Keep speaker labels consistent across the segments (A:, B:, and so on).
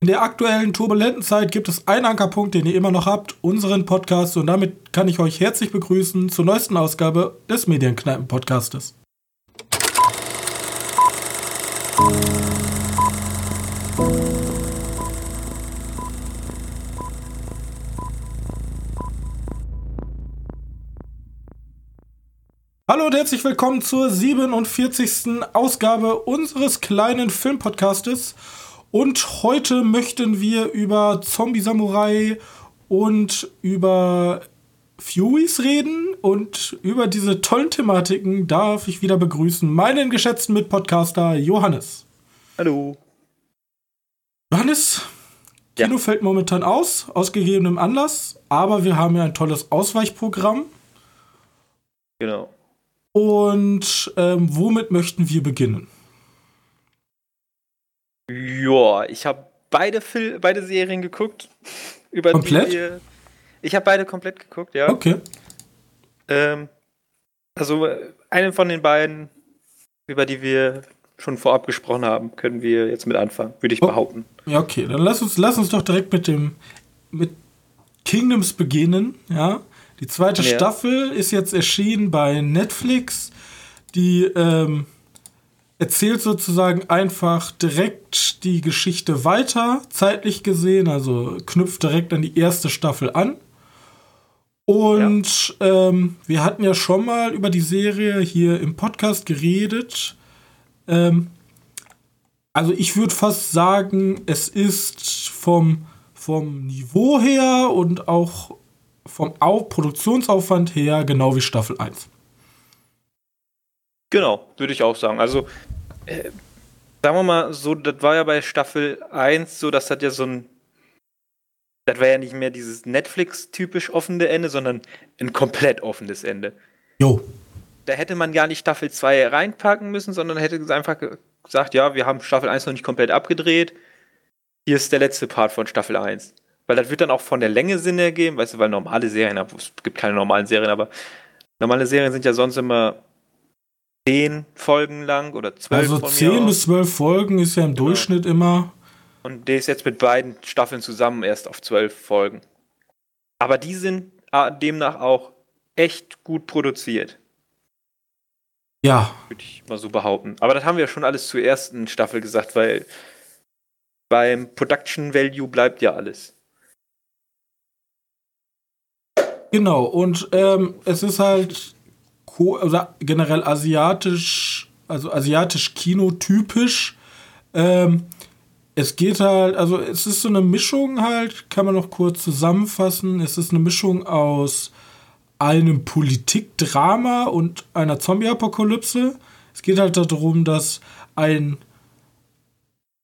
A: In der aktuellen turbulenten Zeit gibt es einen Ankerpunkt, den ihr immer noch habt, unseren Podcast. Und damit kann ich euch herzlich begrüßen zur neuesten Ausgabe des Medienkneipen-Podcastes. Hallo und herzlich willkommen zur 47. Ausgabe unseres kleinen Filmpodcastes. Und heute möchten wir über Zombie Samurai und über Furies reden. Und über diese tollen Thematiken darf ich wieder begrüßen meinen geschätzten Mitpodcaster Johannes.
B: Hallo.
A: Johannes, Kino ja. fällt momentan aus, aus gegebenem Anlass, aber wir haben ja ein tolles Ausweichprogramm.
B: Genau.
A: Und ähm, womit möchten wir beginnen?
B: Ja, ich habe beide, beide Serien geguckt.
A: Über komplett? Die,
B: ich habe beide komplett geguckt, ja.
A: Okay.
B: Ähm, also eine von den beiden, über die wir schon vorab gesprochen haben, können wir jetzt mit anfangen, würde ich oh. behaupten.
A: Ja, okay. Dann lass uns, lass uns doch direkt mit dem mit Kingdoms beginnen, ja. Die zweite ja. Staffel ist jetzt erschienen bei Netflix. Die ähm, erzählt sozusagen einfach direkt die Geschichte weiter, zeitlich gesehen, also knüpft direkt an die erste Staffel an. Und ja. ähm, wir hatten ja schon mal über die Serie hier im Podcast geredet. Ähm, also ich würde fast sagen, es ist vom, vom Niveau her und auch vom Au Produktionsaufwand her genau wie Staffel 1.
B: Genau, würde ich auch sagen. Also, äh, sagen wir mal so, das war ja bei Staffel 1 so, das hat ja so ein. Das war ja nicht mehr dieses Netflix-typisch offene Ende, sondern ein komplett offenes Ende.
A: Jo.
B: Da hätte man gar nicht Staffel 2 reinpacken müssen, sondern hätte einfach gesagt, ja, wir haben Staffel 1 noch nicht komplett abgedreht. Hier ist der letzte Part von Staffel 1. Weil das wird dann auch von der Länge Sinn ergeben, weißt du, weil normale Serien, es gibt keine normalen Serien, aber normale Serien sind ja sonst immer zehn Folgen lang oder zwölf.
A: Also zehn bis zwölf Folgen ist ja im genau. Durchschnitt immer.
B: Und der ist jetzt mit beiden Staffeln zusammen erst auf zwölf Folgen. Aber die sind ah, demnach auch echt gut produziert.
A: Ja.
B: Würde ich mal so behaupten. Aber das haben wir schon alles zur ersten Staffel gesagt, weil beim Production Value bleibt ja alles.
A: Genau, und ähm, es ist halt oder generell asiatisch, also asiatisch kinotypisch. Ähm, es geht halt, also es ist so eine Mischung halt, kann man noch kurz zusammenfassen. Es ist eine Mischung aus einem Politikdrama und einer Zombie-Apokalypse. Es geht halt darum, dass ein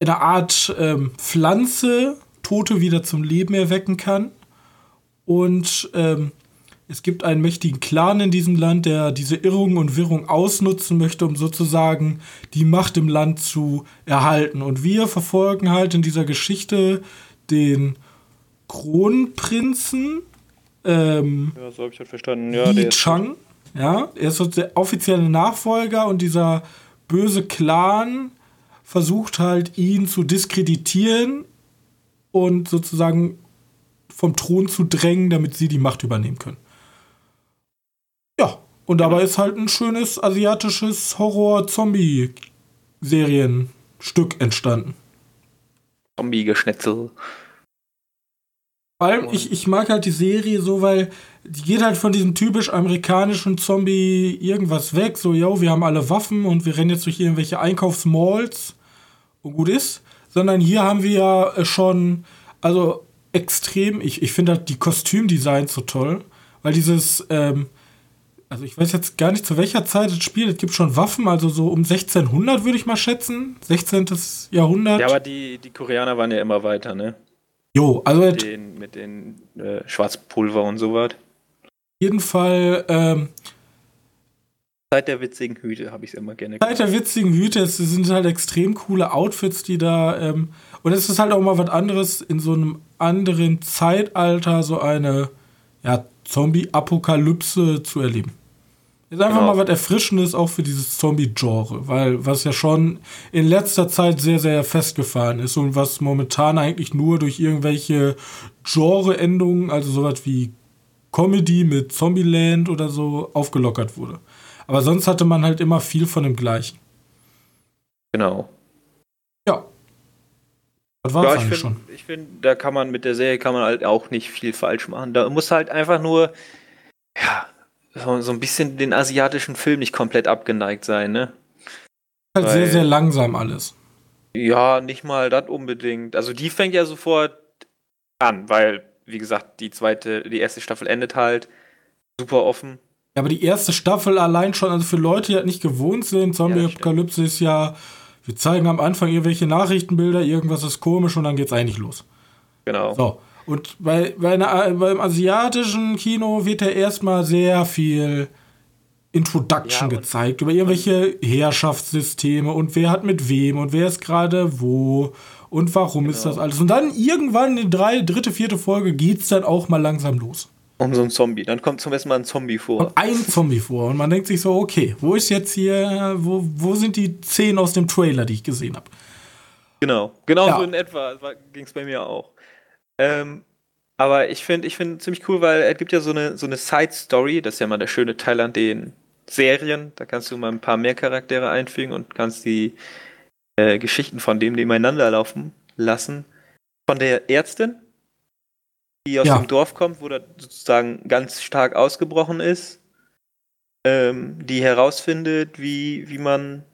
A: eine Art ähm, Pflanze Tote wieder zum Leben erwecken kann. Und ähm, es gibt einen mächtigen Clan in diesem Land, der diese Irrung und Wirrung ausnutzen möchte, um sozusagen die Macht im Land zu erhalten. Und wir verfolgen halt in dieser Geschichte den Kronprinzen. Ähm,
B: ja, so habe ich halt verstanden. Ja,
A: Li Chang. Ja, er ist der offizielle Nachfolger und dieser böse Clan versucht halt ihn zu diskreditieren und sozusagen vom Thron zu drängen, damit sie die Macht übernehmen können. Und dabei ist halt ein schönes asiatisches Horror-Zombie-Serienstück entstanden.
B: Zombie-Geschnetzel.
A: Vor allem, ich, ich mag halt die Serie so, weil die geht halt von diesem typisch amerikanischen Zombie irgendwas weg. So, yo, wir haben alle Waffen und wir rennen jetzt durch irgendwelche Einkaufsmalls und gut ist. Sondern hier haben wir ja äh, schon, also extrem, ich, ich finde halt die Kostümdesigns so toll, weil dieses, ähm, also ich weiß jetzt gar nicht, zu welcher Zeit es spielt. Es gibt schon Waffen, also so um 1600 würde ich mal schätzen. 16. Jahrhundert.
B: Ja, aber die, die Koreaner waren ja immer weiter, ne?
A: Jo, also
B: mit den, mit den äh, Schwarzpulver und so was.
A: Auf jeden Fall. Ähm,
B: Seit der witzigen Hüte habe ich es immer gerne
A: gemacht. Seit der witzigen Hüte, es sind halt extrem coole Outfits, die da. Ähm, und es ist halt auch mal was anderes in so einem anderen Zeitalter, so eine ja, Zombie-Apokalypse zu erleben. Ist einfach genau. mal was Erfrischendes auch für dieses Zombie-Genre, weil was ja schon in letzter Zeit sehr, sehr festgefahren ist und was momentan eigentlich nur durch irgendwelche Genre-Endungen, also sowas wie Comedy mit Zombieland oder so, aufgelockert wurde. Aber sonst hatte man halt immer viel von dem Gleichen.
B: Genau.
A: Ja.
B: Das war ja, ich finde, ich find, da kann man mit der Serie kann man halt auch nicht viel falsch machen. Da muss halt einfach nur, ja, so, so ein bisschen den asiatischen Film nicht komplett abgeneigt sein, ne?
A: Halt Weil, sehr, sehr langsam alles.
B: Ja, nicht mal das unbedingt. Also die fängt ja sofort an, weil, wie gesagt, die zweite, die erste Staffel endet halt super offen.
A: Ja, aber die erste Staffel allein schon, also für Leute, die halt nicht gewohnt sind, Zombie-Apokalypse ja, ist ja, wir zeigen am Anfang irgendwelche Nachrichtenbilder, irgendwas ist komisch und dann geht's eigentlich los.
B: Genau.
A: So. Und bei, bei einer, beim asiatischen Kino wird ja erstmal sehr viel Introduction ja, gezeigt über irgendwelche Herrschaftssysteme und wer hat mit wem und wer ist gerade wo und warum genau. ist das alles. Und dann irgendwann in drei, dritte, vierte Folge geht es dann auch mal langsam los.
B: Um so ein Zombie. Dann kommt zum ersten Mal ein Zombie vor.
A: Und ein Zombie vor. Und man denkt sich so, okay, wo ist jetzt hier, wo, wo sind die Szenen aus dem Trailer, die ich gesehen habe?
B: Genau, genau ja. so in etwa ging es bei mir auch. Ähm, aber ich finde ich find ziemlich cool, weil es gibt ja so eine, so eine Side-Story, das ist ja mal der schöne Teil an den Serien. Da kannst du mal ein paar mehr Charaktere einfügen und kannst die äh, Geschichten von dem nebeneinander laufen lassen. Von der Ärztin, die aus ja. dem Dorf kommt, wo das sozusagen ganz stark ausgebrochen ist, ähm, die herausfindet, wie, wie man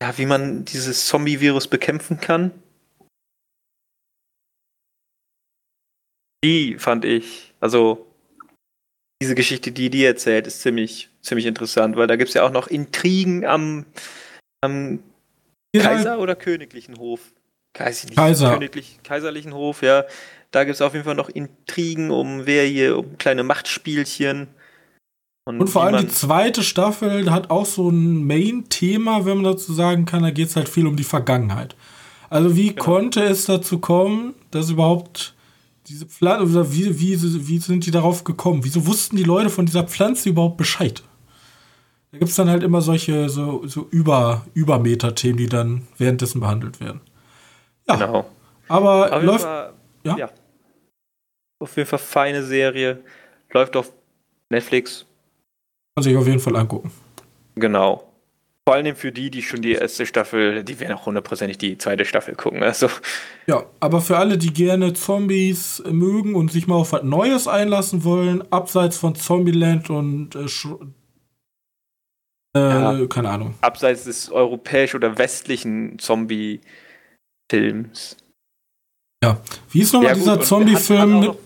B: ja, wie man dieses Zombie-Virus bekämpfen kann die fand ich, also diese Geschichte, die die erzählt, ist ziemlich, ziemlich interessant, weil da gibt es ja auch noch Intrigen am, am. Kaiser oder königlichen Hof.
A: Weiß Kaiser.
B: Königlich, kaiserlichen Hof, ja. Da gibt es auf jeden Fall noch Intrigen um wer hier, um kleine Machtspielchen.
A: Und, und vor allem die zweite Staffel hat auch so ein Main-Thema, wenn man dazu sagen kann, da geht es halt viel um die Vergangenheit. Also wie genau. konnte es dazu kommen, dass überhaupt diese Pflanze, wie, wie, wie sind die darauf gekommen? Wieso wussten die Leute von dieser Pflanze überhaupt Bescheid? Da gibt es dann halt immer solche so, so Über, Übermeter-Themen, die dann währenddessen behandelt werden.
B: Ja. Genau.
A: Aber auf läuft.
B: Fall, ja? ja. Auf jeden Fall feine Serie. Läuft auf Netflix.
A: Kann sich auf jeden Fall angucken.
B: Genau. Vor allem für die, die schon die erste Staffel, die werden auch hundertprozentig die zweite Staffel gucken. Also.
A: Ja, aber für alle, die gerne Zombies mögen und sich mal auf was Neues einlassen wollen, abseits von Zombieland und äh, äh, ja, keine Ahnung.
B: Abseits des europäisch oder westlichen Zombie-Films.
A: Ja, wie ist nochmal ja, dieser Zombie-Film?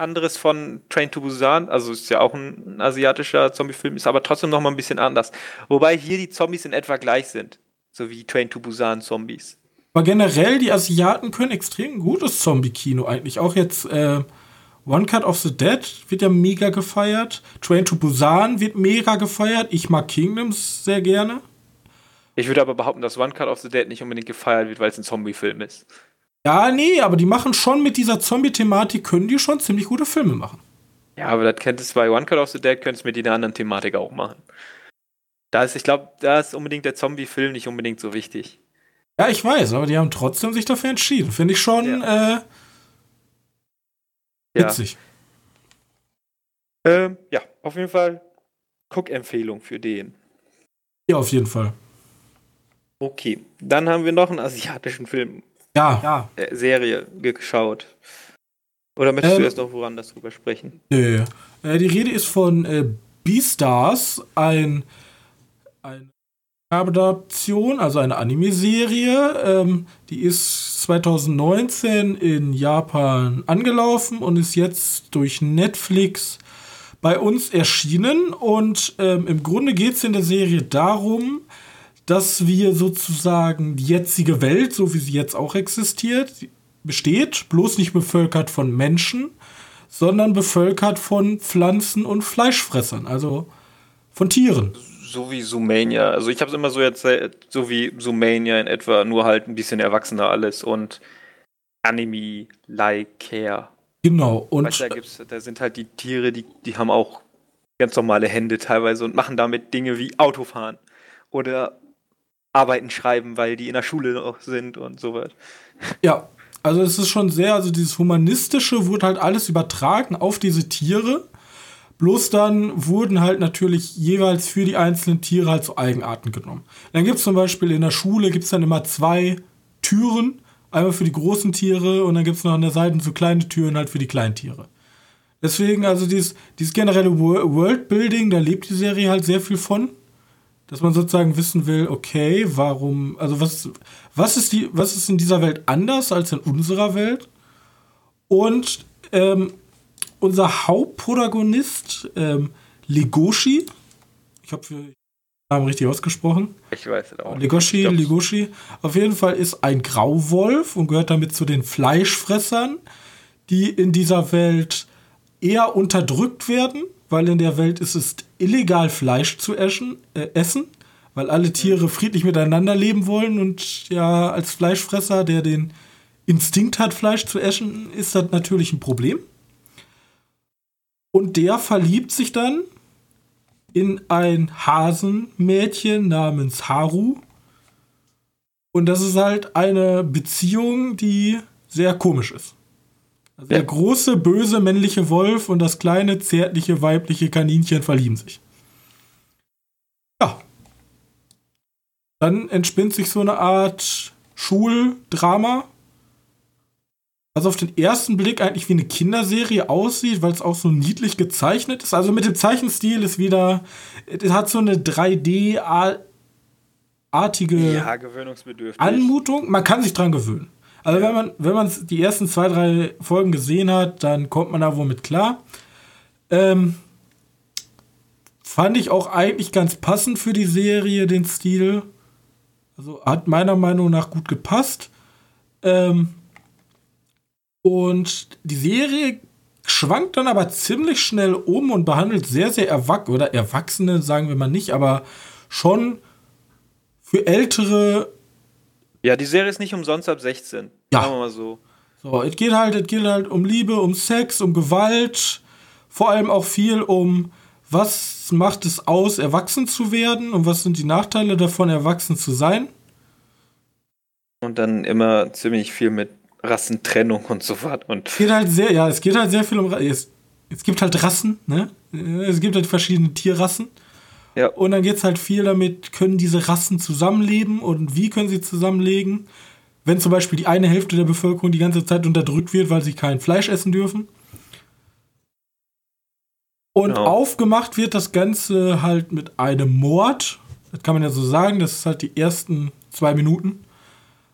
B: Anderes von Train to Busan, also ist ja auch ein asiatischer Zombie-Film, ist aber trotzdem noch mal ein bisschen anders. Wobei hier die Zombies in etwa gleich sind, so wie Train to Busan Zombies.
A: Aber generell, die Asiaten können extrem gutes Zombie-Kino eigentlich. Auch jetzt äh, One Cut of the Dead wird ja mega gefeiert. Train to Busan wird mega gefeiert. Ich mag Kingdoms sehr gerne.
B: Ich würde aber behaupten, dass One Cut of the Dead nicht unbedingt gefeiert wird, weil es ein Zombie-Film ist.
A: Ja, nee, aber die machen schon mit dieser Zombie-Thematik, können die schon ziemlich gute Filme machen.
B: Ja, aber das könntest du bei One Cut of the Dead, könntest du mit einer anderen Thematik auch machen. Da ist, ich glaube, da ist unbedingt der Zombie-Film nicht unbedingt so wichtig.
A: Ja, ich weiß, aber die haben trotzdem sich dafür entschieden. Finde ich schon ja. äh, witzig.
B: Ja. Ähm, ja, auf jeden Fall Guck-Empfehlung für den.
A: Ja, auf jeden Fall.
B: Okay, dann haben wir noch einen asiatischen Film
A: ja. ja.
B: Äh, Serie geschaut. Oder möchtest ähm, du erst noch woanders drüber sprechen?
A: Nö. Äh, die Rede ist von äh, Beastars, ein, eine Adaption, also eine Anime-Serie. Ähm, die ist 2019 in Japan angelaufen und ist jetzt durch Netflix bei uns erschienen. Und ähm, im Grunde geht es in der Serie darum, dass wir sozusagen die jetzige Welt, so wie sie jetzt auch existiert, besteht, bloß nicht bevölkert von Menschen, sondern bevölkert von Pflanzen und Fleischfressern, also von Tieren.
B: So wie Zoomania. Also ich habe es immer so jetzt so wie Zoomania in etwa, nur halt ein bisschen erwachsener alles und Anime-like care.
A: Genau. Und
B: weißt, da, gibt's, da sind halt die Tiere, die, die haben auch ganz normale Hände teilweise und machen damit Dinge wie Autofahren oder Arbeiten schreiben, weil die in der Schule noch sind und sowas.
A: Ja, also es ist schon sehr, also dieses Humanistische wurde halt alles übertragen auf diese Tiere. Bloß dann wurden halt natürlich jeweils für die einzelnen Tiere halt so Eigenarten genommen. Dann gibt es zum Beispiel in der Schule gibt es dann immer zwei Türen, einmal für die großen Tiere und dann gibt es noch an der Seite so kleine Türen halt für die kleinen Tiere. Deswegen, also dieses, dieses generelle Worldbuilding, da lebt die Serie halt sehr viel von dass man sozusagen wissen will, okay, warum, also was, was, ist, die, was ist in dieser Welt anders als in unserer Welt? Und ähm, unser Hauptprotagonist, ähm, Legoshi, ich habe den Namen richtig ausgesprochen.
B: Ich weiß es auch.
A: Legoshi, Legoshi, auf jeden Fall ist ein Grauwolf und gehört damit zu den Fleischfressern, die in dieser Welt eher unterdrückt werden weil in der Welt ist es illegal, Fleisch zu essen, äh, essen, weil alle Tiere friedlich miteinander leben wollen und ja, als Fleischfresser, der den Instinkt hat, Fleisch zu essen, ist das natürlich ein Problem. Und der verliebt sich dann in ein Hasenmädchen namens Haru. Und das ist halt eine Beziehung, die sehr komisch ist. Also ja. Der große, böse männliche Wolf und das kleine, zärtliche, weibliche Kaninchen verlieben sich. Ja. Dann entspinnt sich so eine Art Schuldrama. Was auf den ersten Blick eigentlich wie eine Kinderserie aussieht, weil es auch so niedlich gezeichnet ist. Also mit dem Zeichenstil ist wieder, es hat so eine 3D-artige
B: ja,
A: Anmutung. Man kann sich dran gewöhnen. Also wenn man, wenn man die ersten zwei, drei Folgen gesehen hat, dann kommt man da wohl mit klar. Ähm, fand ich auch eigentlich ganz passend für die Serie, den Stil. Also hat meiner Meinung nach gut gepasst. Ähm, und die Serie schwankt dann aber ziemlich schnell um und behandelt sehr, sehr erwachsene, oder Erwachsene, sagen wir mal nicht, aber schon für ältere
B: ja, die Serie ist nicht umsonst ab 16.
A: Ja. Sagen wir mal so. So, es geht halt, es geht halt um Liebe, um Sex, um Gewalt, vor allem auch viel um was macht es aus, erwachsen zu werden und was sind die Nachteile davon, erwachsen zu sein.
B: Und dann immer ziemlich viel mit Rassentrennung und so weiter. Und
A: es geht halt sehr, ja, es geht halt sehr viel um. Es, es gibt halt Rassen, ne? Es gibt halt verschiedene Tierrassen. Ja. Und dann geht es halt viel damit, können diese Rassen zusammenleben und wie können sie zusammenleben. Wenn zum Beispiel die eine Hälfte der Bevölkerung die ganze Zeit unterdrückt wird, weil sie kein Fleisch essen dürfen. Und genau. aufgemacht wird das Ganze halt mit einem Mord. Das kann man ja so sagen, das ist halt die ersten zwei Minuten.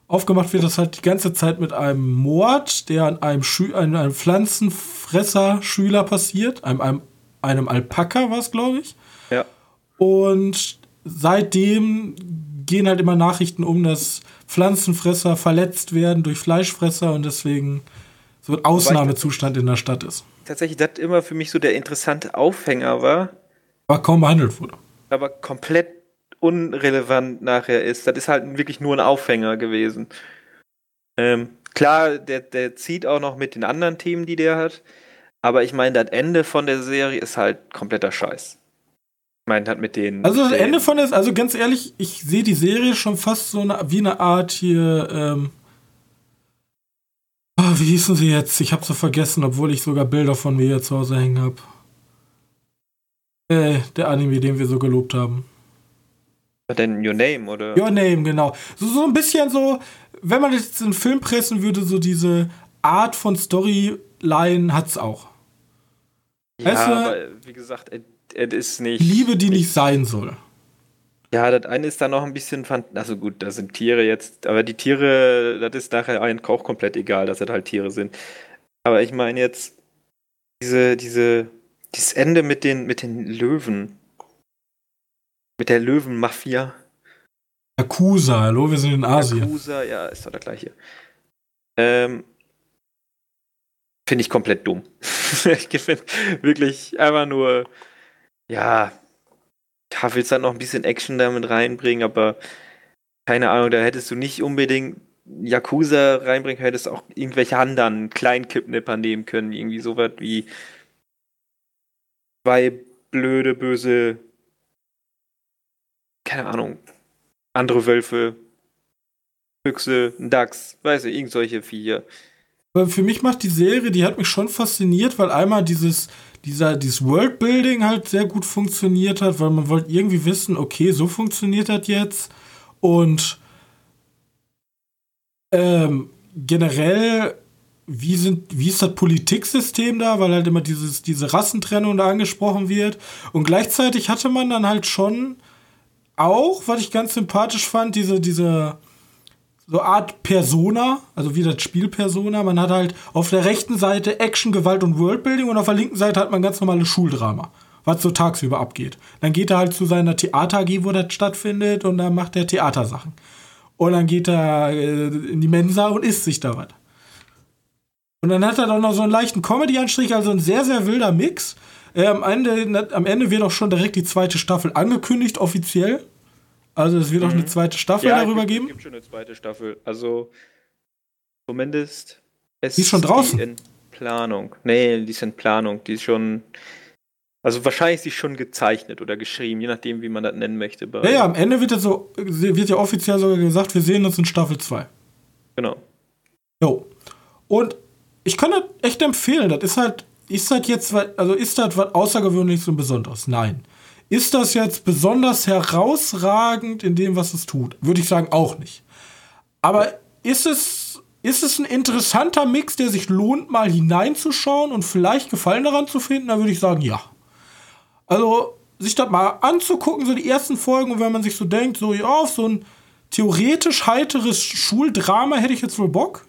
A: Aufgemacht wird das halt die ganze Zeit mit einem Mord, der an einem, Schü an einem Pflanzenfresser-Schüler passiert. Einem, einem, einem Alpaka war es, glaube ich. Und seitdem gehen halt immer Nachrichten um, dass Pflanzenfresser verletzt werden durch Fleischfresser und deswegen so ein Ausnahmezustand in der Stadt ist.
B: Tatsächlich, das immer für mich so der interessante Aufhänger war.
A: Aber kaum behandelt wurde.
B: Aber komplett unrelevant nachher ist. Das ist halt wirklich nur ein Aufhänger gewesen. Ähm, klar, der, der zieht auch noch mit den anderen Themen, die der hat. Aber ich meine, das Ende von der Serie ist halt kompletter Scheiß meint hat mit denen.
A: Also das Ende von ist, also ganz ehrlich, ich sehe die Serie schon fast so eine, wie eine Art hier, ähm, oh, wie hießen sie jetzt? Ich habe so vergessen, obwohl ich sogar Bilder von mir hier zu Hause hängen habe. Äh, der Anime, den wir so gelobt haben.
B: Denn Your Name, oder?
A: Your Name, genau. So, so ein bisschen so, wenn man jetzt einen Film pressen würde, so diese Art von Storyline hat's auch.
B: Ja, weißt du, aber wie gesagt, es ist nicht.
A: Liebe, die nicht sein soll.
B: Ja, das eine ist dann noch ein bisschen, also gut, da sind Tiere jetzt, aber die Tiere, das ist nachher ein auch komplett egal, dass das halt Tiere sind. Aber ich meine jetzt, diese, diese, dieses Ende mit den, mit den Löwen. Mit der Löwenmafia.
A: Yakuza, hallo, wir sind in Asien.
B: Yakuza, ja, ist doch der gleiche. Ähm, Finde ich komplett dumm. ich finde wirklich einfach nur ja, da willst du halt noch ein bisschen Action damit reinbringen, aber keine Ahnung, da hättest du nicht unbedingt Yakuza reinbringen, hättest auch irgendwelche anderen kleinen Kippnipper nehmen können, irgendwie sowas wie zwei blöde, böse, keine Ahnung, andere Wölfe, Füchse, ein Dachs, weiß ich, irgend solche Viecher.
A: Für mich macht die Serie, die hat mich schon fasziniert, weil einmal dieses, dieser, dieses Worldbuilding halt sehr gut funktioniert hat, weil man wollte irgendwie wissen, okay, so funktioniert das jetzt. Und ähm, generell, wie, sind, wie ist das Politiksystem da, weil halt immer dieses, diese Rassentrennung da angesprochen wird. Und gleichzeitig hatte man dann halt schon auch, was ich ganz sympathisch fand, diese, diese so Art Persona, also wie das Spiel Persona. Man hat halt auf der rechten Seite Action, Gewalt und Worldbuilding und auf der linken Seite hat man ganz normales Schuldrama, was so tagsüber abgeht. Dann geht er halt zu seiner Theater AG, wo das stattfindet und dann macht er Theatersachen. Und dann geht er äh, in die Mensa und isst sich da was. Und dann hat er doch noch so einen leichten Comedy-Anstrich, also ein sehr, sehr wilder Mix. Äh, am, Ende, am Ende wird auch schon direkt die zweite Staffel angekündigt, offiziell. Also es wird mhm. auch eine zweite Staffel ja, darüber
B: gibt,
A: geben.
B: Es gibt schon eine zweite Staffel. Also zumindest
A: es die ist schon draußen.
B: in Planung. Nee, die ist in Planung. Die ist schon. Also wahrscheinlich ist sie schon gezeichnet oder geschrieben, je nachdem, wie man das nennen möchte.
A: Ja, ja, am Ende wird ja so, wird ja offiziell sogar gesagt, wir sehen uns in Staffel 2.
B: Genau.
A: Jo. Und ich kann das echt empfehlen. Das ist halt, ist das jetzt, also ist das was Außergewöhnliches und Besonderes? Nein. Ist das jetzt besonders herausragend in dem, was es tut? Würde ich sagen, auch nicht. Aber ist es, ist es ein interessanter Mix, der sich lohnt, mal hineinzuschauen und vielleicht Gefallen daran zu finden? Da würde ich sagen, ja. Also, sich das mal anzugucken, so die ersten Folgen, und wenn man sich so denkt, so, ja, auf so ein theoretisch heiteres Schuldrama hätte ich jetzt wohl Bock,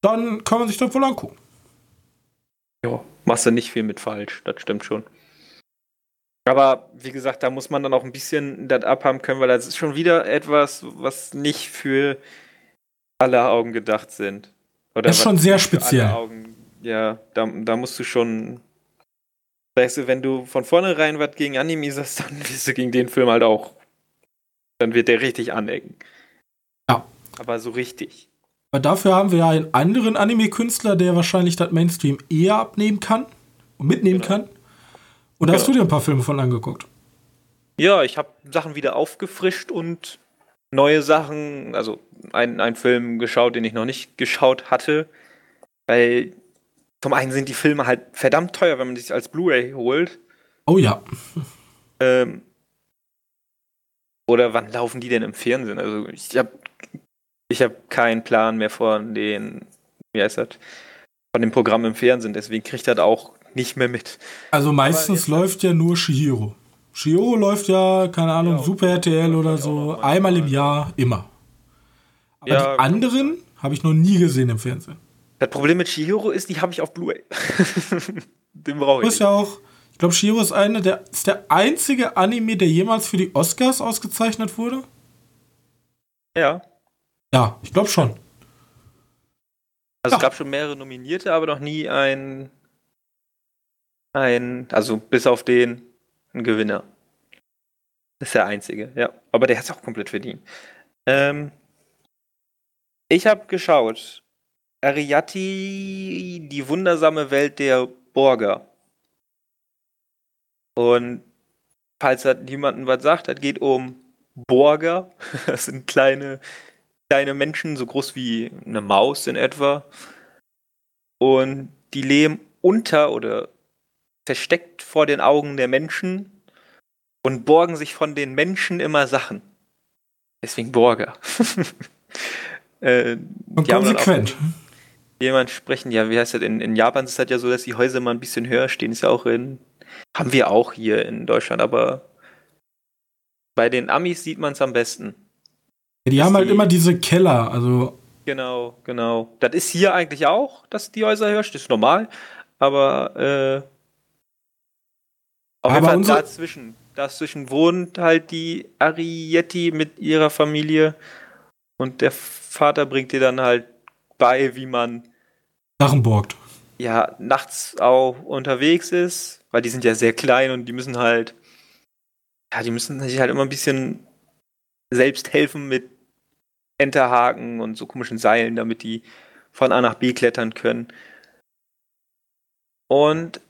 A: dann kann man sich das wohl angucken.
B: Ja, machst du nicht viel mit falsch, das stimmt schon. Aber wie gesagt, da muss man dann auch ein bisschen das abhaben können, weil das ist schon wieder etwas, was nicht für alle Augen gedacht sind.
A: Oder das ist schon sehr speziell.
B: Augen, ja, da, da musst du schon. Weißt du, wenn du von vornherein was gegen Anime sagst, dann wirst du gegen den Film halt auch. Dann wird der richtig anecken.
A: Ja.
B: Aber so richtig.
A: Aber dafür haben wir ja einen anderen Anime-Künstler, der wahrscheinlich das Mainstream eher abnehmen kann und mitnehmen genau. kann. Und hast du dir ein paar Filme von angeguckt?
B: Ja, ich habe Sachen wieder aufgefrischt und neue Sachen, also einen Film geschaut, den ich noch nicht geschaut hatte. Weil zum einen sind die Filme halt verdammt teuer, wenn man sich als Blu-ray holt.
A: Oh ja.
B: Ähm, oder wann laufen die denn im Fernsehen? Also ich habe ich hab keinen Plan mehr von den, wie heißt das, von dem Programm im Fernsehen. Deswegen kriegt das auch nicht mehr mit.
A: Also meistens läuft ja nur Shihiro. Shihiro läuft ja, keine Ahnung, ja, Super RTL oder so, einmal im Jahr, immer. Aber ja, die anderen habe ich noch nie gesehen im Fernsehen.
B: Das Problem mit Shihiro ist, die habe ich auf Blu-ray. Den brauche ich.
A: Ist ja auch, ich glaube, Shihiro ist, eine der, ist der einzige Anime, der jemals für die Oscars ausgezeichnet wurde.
B: Ja.
A: Ja, ich glaube schon.
B: Also ja. es gab schon mehrere Nominierte, aber noch nie ein ein, also bis auf den, ein Gewinner. Das ist der einzige, ja. Aber der hat es auch komplett verdient. Ähm, ich habe geschaut. Ariati, die wundersame Welt der Borger. Und falls das niemandem was sagt, das geht um Borger. Das sind kleine, kleine Menschen, so groß wie eine Maus in etwa. Und die leben unter oder versteckt vor den Augen der Menschen und borgen sich von den Menschen immer Sachen. Deswegen Borger.
A: äh, und konsequent.
B: Jemand sprechen, ja, wie heißt das? In, in Japan ist es halt ja so, dass die Häuser mal ein bisschen höher stehen. Ist ja auch in. Haben wir auch hier in Deutschland, aber bei den Amis sieht man es am besten.
A: Ja, die haben halt die, immer diese Keller, also.
B: Genau, genau. Das ist hier eigentlich auch, dass die Häuser höher stehen. Das ist normal. Aber äh, auf jeden Fall dazwischen. Dazwischen wohnt halt die Arietti mit ihrer Familie und der Vater bringt ihr dann halt bei, wie man
A: Sachen borgt.
B: Ja, nachts auch unterwegs ist, weil die sind ja sehr klein und die müssen halt, ja, die müssen sich halt immer ein bisschen selbst helfen mit Enterhaken und so komischen Seilen, damit die von A nach B klettern können. Und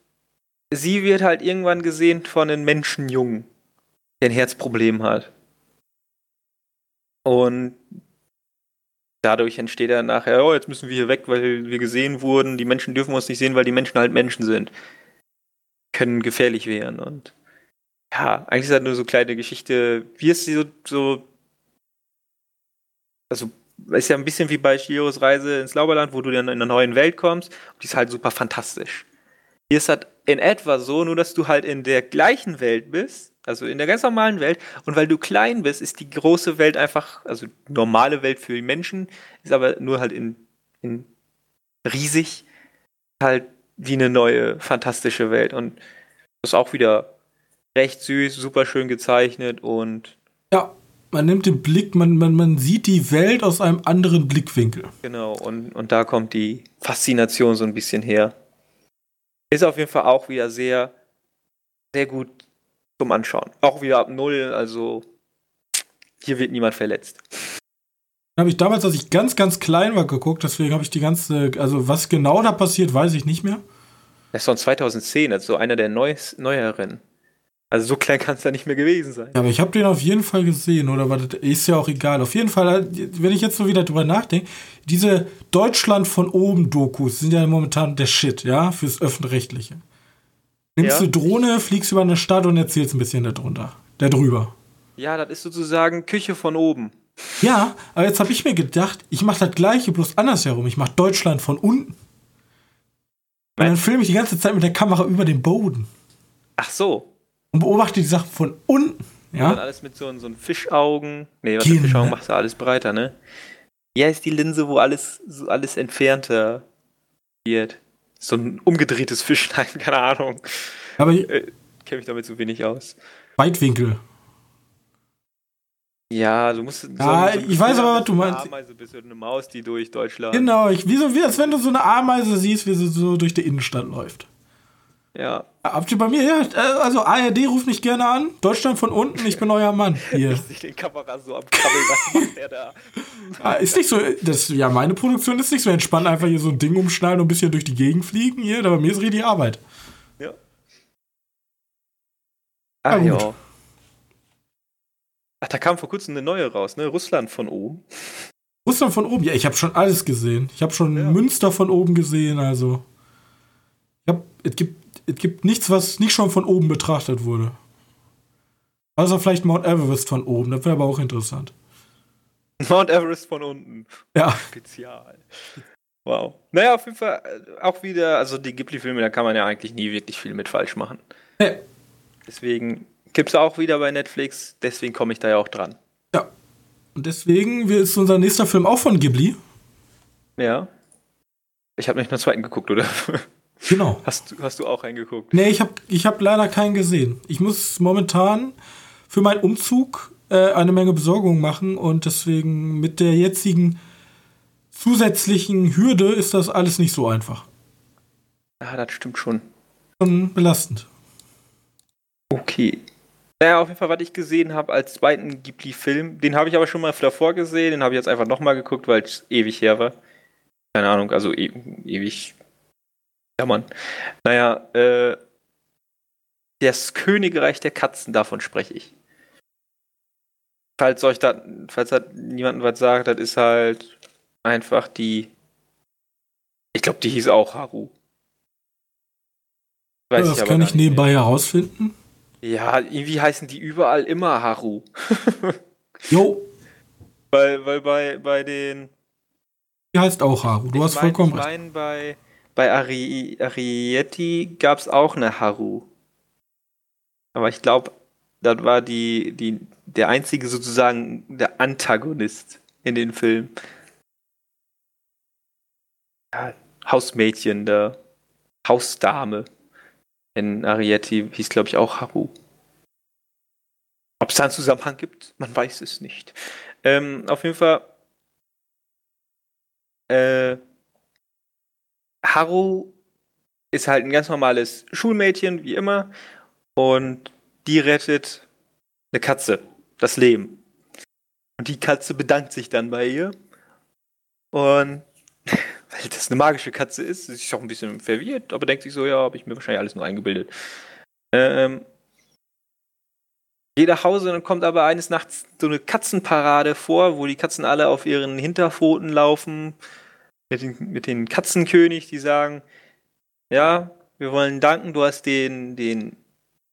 B: sie wird halt irgendwann gesehen von einem Menschenjungen, der ein Herzproblem hat. Und dadurch entsteht dann nachher, oh, jetzt müssen wir hier weg, weil wir gesehen wurden. Die Menschen dürfen uns nicht sehen, weil die Menschen halt Menschen sind. Können gefährlich werden. Und ja, eigentlich ist das nur so eine kleine Geschichte, wie es so, so also ist ja ein bisschen wie bei Shiros Reise ins Lauberland, wo du dann in eine neue Welt kommst. Und die ist halt super fantastisch. Hier ist das in etwa so, nur dass du halt in der gleichen Welt bist, also in der ganz normalen Welt. Und weil du klein bist, ist die große Welt einfach, also normale Welt für die Menschen, ist aber nur halt in, in riesig, halt wie eine neue, fantastische Welt. Und das ist auch wieder recht süß, super schön gezeichnet und.
A: Ja, man nimmt den Blick, man, man, man sieht die Welt aus einem anderen Blickwinkel.
B: Genau, und, und da kommt die Faszination so ein bisschen her. Ist auf jeden Fall auch wieder sehr, sehr gut zum Anschauen. Auch wieder ab Null, also hier wird niemand verletzt.
A: Habe ich damals, als ich ganz, ganz klein war, geguckt, deswegen habe ich die ganze, also was genau da passiert, weiß ich nicht mehr.
B: Das ist von 2010, also einer der Neues, neueren. Also so klein kann es ja nicht mehr gewesen sein.
A: Ja, aber ich habe den auf jeden Fall gesehen, oder was? Ist ja auch egal. Auf jeden Fall, wenn ich jetzt so wieder drüber nachdenke, diese Deutschland von oben Dokus sind ja momentan der Shit, ja, fürs öffentlich-rechtliche. Nimmst ja. du Drohne, fliegst über eine Stadt und erzählst ein bisschen darunter, darüber.
B: Ja, das ist sozusagen Küche von oben.
A: Ja, aber jetzt habe ich mir gedacht, ich mache das gleiche, bloß andersherum. Ich mache Deutschland von unten. Und dann filme ich die ganze Zeit mit der Kamera über den Boden.
B: Ach so
A: und beobachte die Sachen von unten. Ja.
B: Und alles mit so, so Fischaugen. Nee, was genau. Fischaugen macht ja alles breiter, ne? Ja, ist die Linse, wo alles, so alles entfernter wird. So ein umgedrehtes Fischlein, keine Ahnung.
A: Aber ich
B: äh, kenne mich damit so wenig aus.
A: Weitwinkel.
B: Ja, du musst.
A: Ja, so, so ich weiß aber, was du meinst.
B: Eine Ameise bist du eine Maus, die durch Deutschland.
A: Genau, ich, wie, so, wie als wenn du so eine Ameise siehst, wie sie so durch die Innenstadt läuft.
B: Ja.
A: Habt ihr bei mir? Ja, äh, also ARD ruft mich gerne an. Deutschland von unten, ich bin euer Mann. Hier.
B: Ich sehe den Kamera so am Krabbeln, was macht der da?
A: Ah, ist nicht so, das, ja, meine Produktion ist nicht so entspannt, einfach hier so ein Ding umschneiden und ein bisschen durch die Gegend fliegen hier, aber mir ist richtig Arbeit.
B: Ja. Ach ja. Ach, da kam vor kurzem eine neue raus, ne? Russland von oben.
A: Russland von oben, ja, ich habe schon alles gesehen. Ich habe schon ja. Münster von oben gesehen, also. Ich hab, es gibt es gibt nichts, was nicht schon von oben betrachtet wurde. Also vielleicht Mount Everest von oben, das wäre aber auch interessant.
B: Mount Everest von unten.
A: Ja.
B: Spezial. Wow. Naja, auf jeden Fall äh, auch wieder, also die Ghibli-Filme, da kann man ja eigentlich nie wirklich viel mit falsch machen.
A: Ja.
B: Deswegen gibt es auch wieder bei Netflix, deswegen komme ich da ja auch dran.
A: Ja. Und deswegen ist unser nächster Film auch von Ghibli.
B: Ja. Ich habe nicht nur zweiten geguckt, oder?
A: Genau.
B: Hast, hast du auch reingeguckt?
A: Nee, ich habe ich hab leider keinen gesehen. Ich muss momentan für meinen Umzug äh, eine Menge Besorgung machen und deswegen mit der jetzigen zusätzlichen Hürde ist das alles nicht so einfach.
B: Ja, das stimmt schon.
A: Schon belastend.
B: Okay. Naja, auf jeden Fall, was ich gesehen habe als zweiten Ghibli-Film, den habe ich aber schon mal davor gesehen, den habe ich jetzt einfach nochmal geguckt, weil es ewig her war. Keine Ahnung, also e ewig ja, Mann. Naja, äh, das Königreich der Katzen, davon spreche ich. Falls euch da, falls da niemandem was sagt, das ist halt einfach die. Ich glaube, die hieß auch Haru.
A: Weiß ja, das ich kann ich nebenbei mehr. herausfinden.
B: Ja, irgendwie heißen die überall immer Haru.
A: jo.
B: Weil, weil bei, bei den.
A: Die heißt auch Haru, du hast mein, vollkommen
B: recht. Ich meine, bei, bei Ari Arietti gab es auch eine Haru. Aber ich glaube, das war die, die, der einzige sozusagen der Antagonist in den Film. Ja, Hausmädchen, der Hausdame. In Arietti hieß, glaube ich, auch Haru. Ob es da einen Zusammenhang gibt, man weiß es nicht. Ähm, auf jeden Fall äh, Haru ist halt ein ganz normales Schulmädchen, wie immer. Und die rettet eine Katze, das Leben. Und die Katze bedankt sich dann bei ihr. Und weil das eine magische Katze ist. Sie ist auch ein bisschen verwirrt, aber denkt sich so, ja, habe ich mir wahrscheinlich alles nur eingebildet. Ähm, geht nach Hause und dann kommt aber eines Nachts so eine Katzenparade vor, wo die Katzen alle auf ihren Hinterpfoten laufen. Mit den, mit den Katzenkönig, die sagen, ja, wir wollen danken, du hast den, den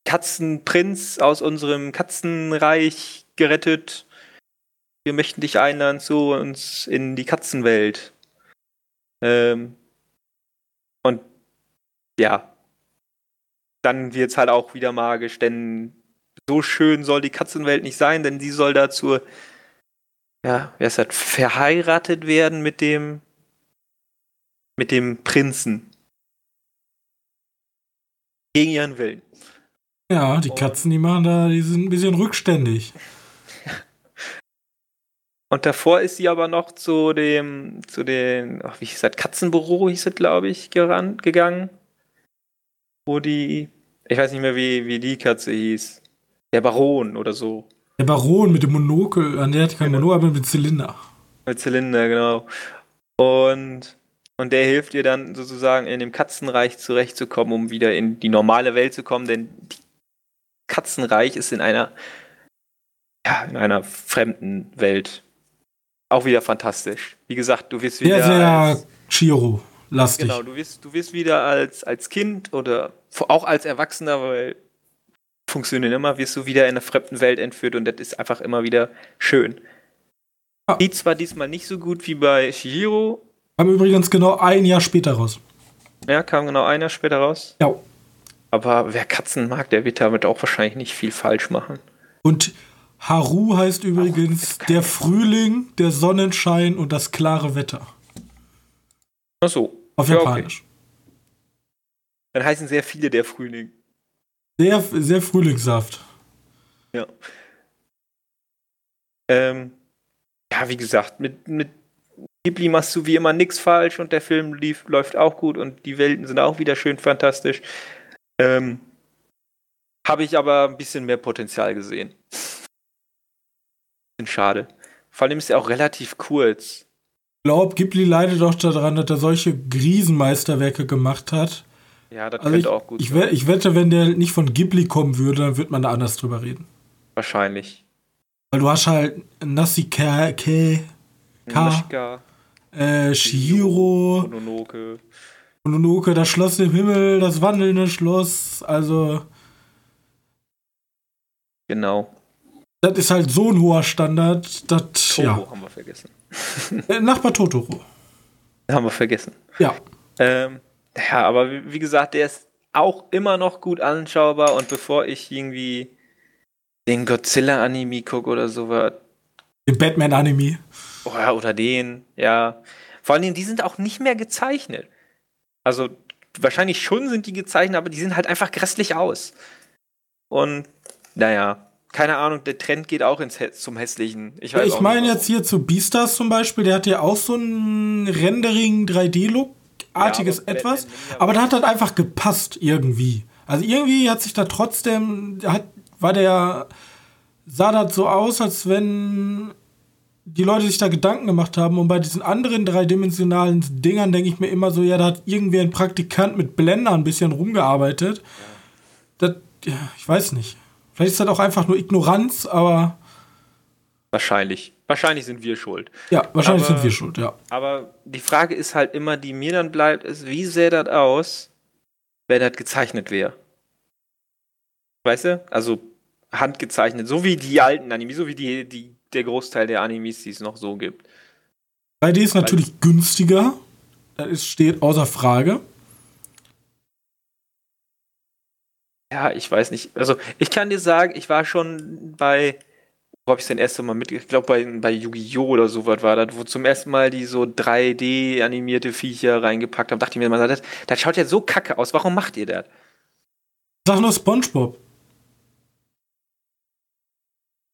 B: Katzenprinz aus unserem Katzenreich gerettet. Wir möchten dich einladen zu uns in die Katzenwelt. Ähm, und ja, dann wird es halt auch wieder magisch, denn so schön soll die Katzenwelt nicht sein, denn sie soll dazu, ja, wer ist das, verheiratet werden mit dem, mit dem Prinzen. Gegen ihren Willen.
A: Ja, die Katzen, die machen da, die sind ein bisschen rückständig.
B: Und davor ist sie aber noch zu dem, zu den, ach, wie hieß das, Katzenbüro hieß es, glaube ich, gerannt, gegangen. Wo die, ich weiß nicht mehr, wie, wie die Katze hieß. Der Baron oder so.
A: Der Baron mit dem Monokel, an der hat kein Monokel, aber mit Zylinder.
B: Mit Zylinder, genau. Und, und der hilft ihr dann sozusagen in dem Katzenreich zurechtzukommen, um wieder in die normale Welt zu kommen, denn die Katzenreich ist in einer, ja, in einer fremden Welt. Auch wieder fantastisch. Wie gesagt, du wirst wieder.
A: Sehr, sehr Chiro lastig.
B: Genau, du wirst, du wirst wieder als, als Kind oder auch als Erwachsener, weil funktionieren immer, wirst du wieder in einer fremden Welt entführt und das ist einfach immer wieder schön. Ja. Sieht zwar diesmal nicht so gut wie bei Shihiro.
A: Kam übrigens genau ein Jahr später raus.
B: Ja, kam genau ein Jahr später raus.
A: Ja.
B: Aber wer Katzen mag, der wird damit auch wahrscheinlich nicht viel falsch machen.
A: Und Haru heißt übrigens der Frühling, der Sonnenschein und das klare Wetter.
B: Ach so.
A: Auf ja, Japanisch. Okay.
B: Dann heißen sehr viele der Frühling.
A: Sehr, sehr Frühlingssaft.
B: Ja. Ähm, ja, wie gesagt, mit, mit Ghibli machst du wie immer nichts falsch und der Film lief, läuft auch gut und die Welten sind auch wieder schön fantastisch. Ähm, Habe ich aber ein bisschen mehr Potenzial gesehen. Bisschen schade. Vor allem ist er auch relativ kurz.
A: Ich glaube, Ghibli leidet auch daran, dass er solche Riesenmeisterwerke gemacht hat.
B: Ja, das also könnte ich, auch gut
A: ich, sein. Ich wette, wenn der nicht von Ghibli kommen würde, dann würde man da anders drüber reden.
B: Wahrscheinlich.
A: Weil du hast halt Nasika, Ke, Ka, äh, Shihiro,
B: Mononoke.
A: Mononoke, das Schloss im Himmel, das wandelnde Schloss, also.
B: Genau.
A: Das ist halt so ein hoher Standard, dass.
B: Toro ja. haben wir vergessen.
A: Äh, Nachbar Totoro.
B: Haben wir vergessen.
A: Ja.
B: Ähm, ja, aber wie, wie gesagt, der ist auch immer noch gut anschaubar und bevor ich irgendwie den Godzilla-Anime gucke oder sowas.
A: Den Batman-Anime.
B: Oder, oder den, ja. Vor allem, die sind auch nicht mehr gezeichnet. Also, wahrscheinlich schon sind die gezeichnet, aber die sehen halt einfach grässlich aus. Und, naja, keine Ahnung, der Trend geht auch ins, zum Hässlichen.
A: Ich, ja, ich meine jetzt hier zu Beastars zum Beispiel, der hat ja auch so ein Rendering 3D-Look artiges ja, etwas, aber da hat halt einfach gepasst irgendwie. Also irgendwie hat sich da trotzdem, hat, war der, sah das so aus, als wenn die Leute sich da Gedanken gemacht haben. Und bei diesen anderen dreidimensionalen Dingern denke ich mir immer so, ja, da hat irgendwer ein Praktikant mit Blender ein bisschen rumgearbeitet. Das, ja, ich weiß nicht. Vielleicht ist das auch einfach nur Ignoranz, aber.
B: Wahrscheinlich. Wahrscheinlich sind wir schuld.
A: Ja, wahrscheinlich aber, sind wir schuld, ja.
B: Aber die Frage ist halt immer, die mir dann bleibt, ist, wie sähe das aus, wenn das gezeichnet wäre? Weißt du? Also handgezeichnet, so wie die alten Anime, so wie die, die, der Großteil der Animes, die es noch so gibt.
A: 3D ist natürlich Weil, günstiger. Das steht außer Frage.
B: Ja, ich weiß nicht. Also, ich kann dir sagen, ich war schon bei wo habe ich das erste Mal mit? Ich glaube, bei, bei Yu-Gi-Oh! oder sowas war das, wo zum ersten Mal die so 3D-animierte Viecher reingepackt haben. Dachte ich mir mal, das, das schaut ja so kacke aus. Warum macht ihr das?
A: Sag nur Spongebob.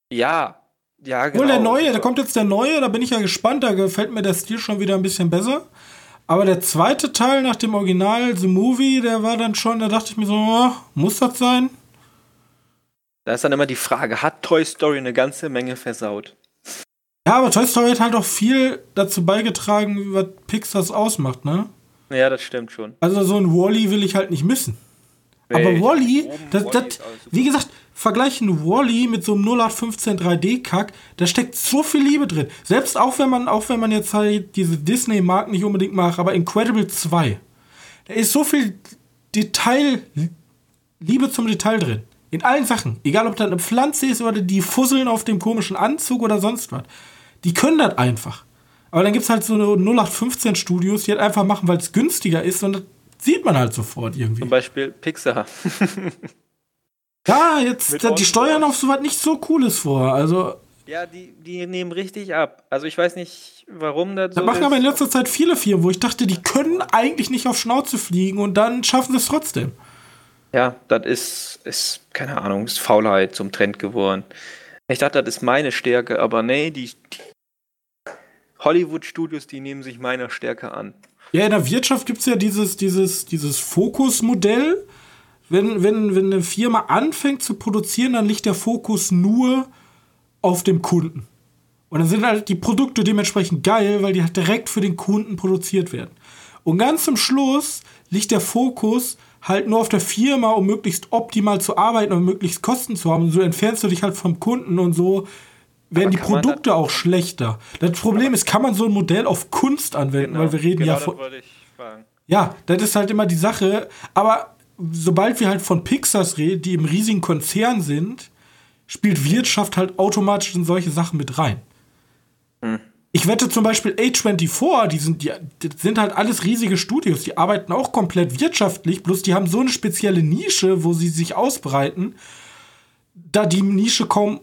B: Ja, ja, genau.
A: Und der neue, da kommt jetzt der neue, da bin ich ja gespannt, da gefällt mir der Stil schon wieder ein bisschen besser. Aber der zweite Teil nach dem Original, The Movie, der war dann schon, da dachte ich mir so, oh, muss das sein?
B: Da ist dann immer die Frage, hat Toy Story eine ganze Menge versaut?
A: Ja, aber Toy Story hat halt auch viel dazu beigetragen, was Pixar ausmacht, ne?
B: Ja, das stimmt schon.
A: Also so ein Wally will ich halt nicht missen. Nee, aber Wally, das, das, wie gesagt, vergleichen Wally mit so einem 0815 3D-Kack, da steckt so viel Liebe drin. Selbst auch wenn man, auch wenn man jetzt halt diese Disney-Mark nicht unbedingt macht, aber Incredible 2, da ist so viel Detail, Liebe zum Detail drin. In allen Sachen. Egal, ob das eine Pflanze ist oder die fusseln auf dem komischen Anzug oder sonst was. Die können das einfach. Aber dann gibt es halt so 0815 Studios, die halt einfach machen, weil es günstiger ist und das sieht man halt sofort irgendwie.
B: Zum Beispiel Pixar.
A: ja, jetzt, die steuern auf sowas nicht so Cooles vor. Also.
B: Ja, die, die nehmen richtig ab. Also ich weiß nicht, warum das
A: so. Da machen ist. aber in letzter Zeit viele Firmen, wo ich dachte, die können eigentlich nicht auf Schnauze fliegen und dann schaffen sie es trotzdem.
B: Ja, das ist, ist, keine Ahnung, ist Faulheit zum Trend geworden. Ich dachte, das ist meine Stärke, aber nee, die, die Hollywood-Studios, die nehmen sich meiner Stärke an.
A: Ja, in der Wirtschaft gibt es ja dieses, dieses, dieses Fokusmodell. Wenn, wenn, wenn eine Firma anfängt zu produzieren, dann liegt der Fokus nur auf dem Kunden. Und dann sind halt die Produkte dementsprechend geil, weil die halt direkt für den Kunden produziert werden. Und ganz zum Schluss liegt der Fokus halt nur auf der Firma, um möglichst optimal zu arbeiten und möglichst Kosten zu haben. Und so entfernst du dich halt vom Kunden und so werden die Produkte auch schlechter. Das Problem ist, kann man so ein Modell auf Kunst anwenden, genau, weil wir reden genau ja von. Ja, das ist halt immer die Sache. Aber sobald wir halt von Pixars reden, die im riesigen Konzern sind, spielt Wirtschaft halt automatisch in solche Sachen mit rein. Hm. Ich wette zum Beispiel A24, die sind, die, die sind halt alles riesige Studios, die arbeiten auch komplett wirtschaftlich, bloß die haben so eine spezielle Nische, wo sie sich ausbreiten, da die Nische kaum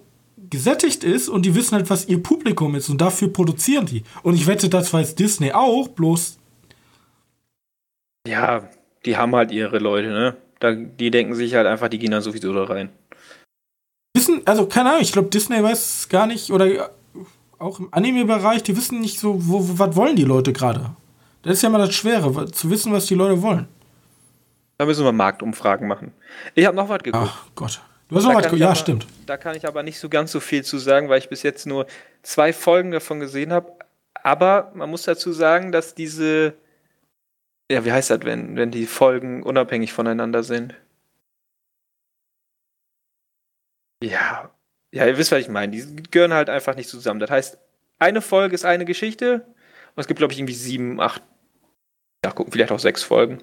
A: gesättigt ist und die wissen halt, was ihr Publikum ist und dafür produzieren die. Und ich wette, das weiß Disney auch, bloß.
B: Ja, die haben halt ihre Leute, ne? Da, die denken sich halt einfach, die gehen dann sowieso da rein.
A: Wissen, also keine Ahnung, ich glaube, Disney weiß gar nicht, oder auch im Anime-Bereich, die wissen nicht so, wo, wo, was wollen die Leute gerade. Das ist ja mal das Schwere, zu wissen, was die Leute wollen.
B: Da müssen wir Marktumfragen machen. Ich habe noch was geguckt.
A: Ach Gott. Du hast noch was geguckt, ja,
B: aber,
A: stimmt.
B: Da kann ich aber nicht so ganz so viel zu sagen, weil ich bis jetzt nur zwei Folgen davon gesehen habe. Aber man muss dazu sagen, dass diese, ja, wie heißt das, wenn, wenn die Folgen unabhängig voneinander sind? Ja, ja, ihr wisst, was ich meine. Die gehören halt einfach nicht zusammen. Das heißt, eine Folge ist eine Geschichte und es gibt, glaube ich, irgendwie sieben, acht, ja, gucken, vielleicht auch sechs Folgen.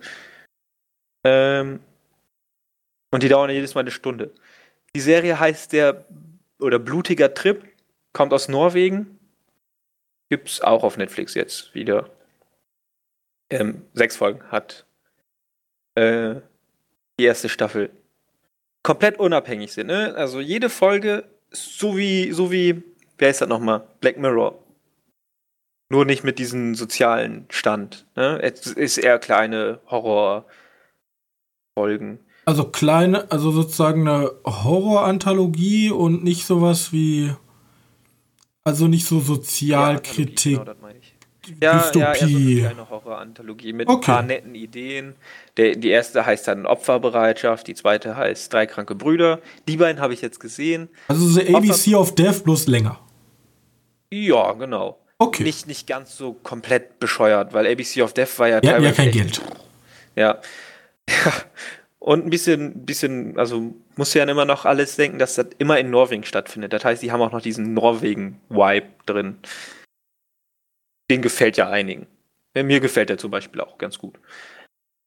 B: Ähm, und die dauern jedes Mal eine Stunde. Die Serie heißt der, oder Blutiger Trip, kommt aus Norwegen. Gibt's auch auf Netflix jetzt wieder. Ähm, sechs Folgen hat äh, die erste Staffel komplett unabhängig sind. Ne? Also jede Folge so wie, so wie, wer ist das nochmal? Black Mirror. Nur nicht mit diesem sozialen Stand. Ne? Es ist eher kleine Horrorfolgen.
A: Also kleine, also sozusagen eine Horror-Anthologie und nicht sowas wie, also nicht so Sozialkritik. Ja,
B: Ja, Dystopie. ja, eher so eine Horror-Anthologie mit okay. ein paar netten Ideen. Der, die erste heißt dann Opferbereitschaft, die zweite heißt Drei kranke Brüder. Die beiden habe ich jetzt gesehen.
A: Also so ABC of Death bloß länger.
B: Ja, genau.
A: Okay.
B: Nicht, nicht ganz so komplett bescheuert, weil ABC of Death war ja
A: teilweise. Ja, kein Geld.
B: Ja. ja. Und ein bisschen, bisschen, also muss ja immer noch alles denken, dass das immer in Norwegen stattfindet. Das heißt, die haben auch noch diesen Norwegen-Vibe drin. Den gefällt ja einigen. Mir gefällt der zum Beispiel auch ganz gut.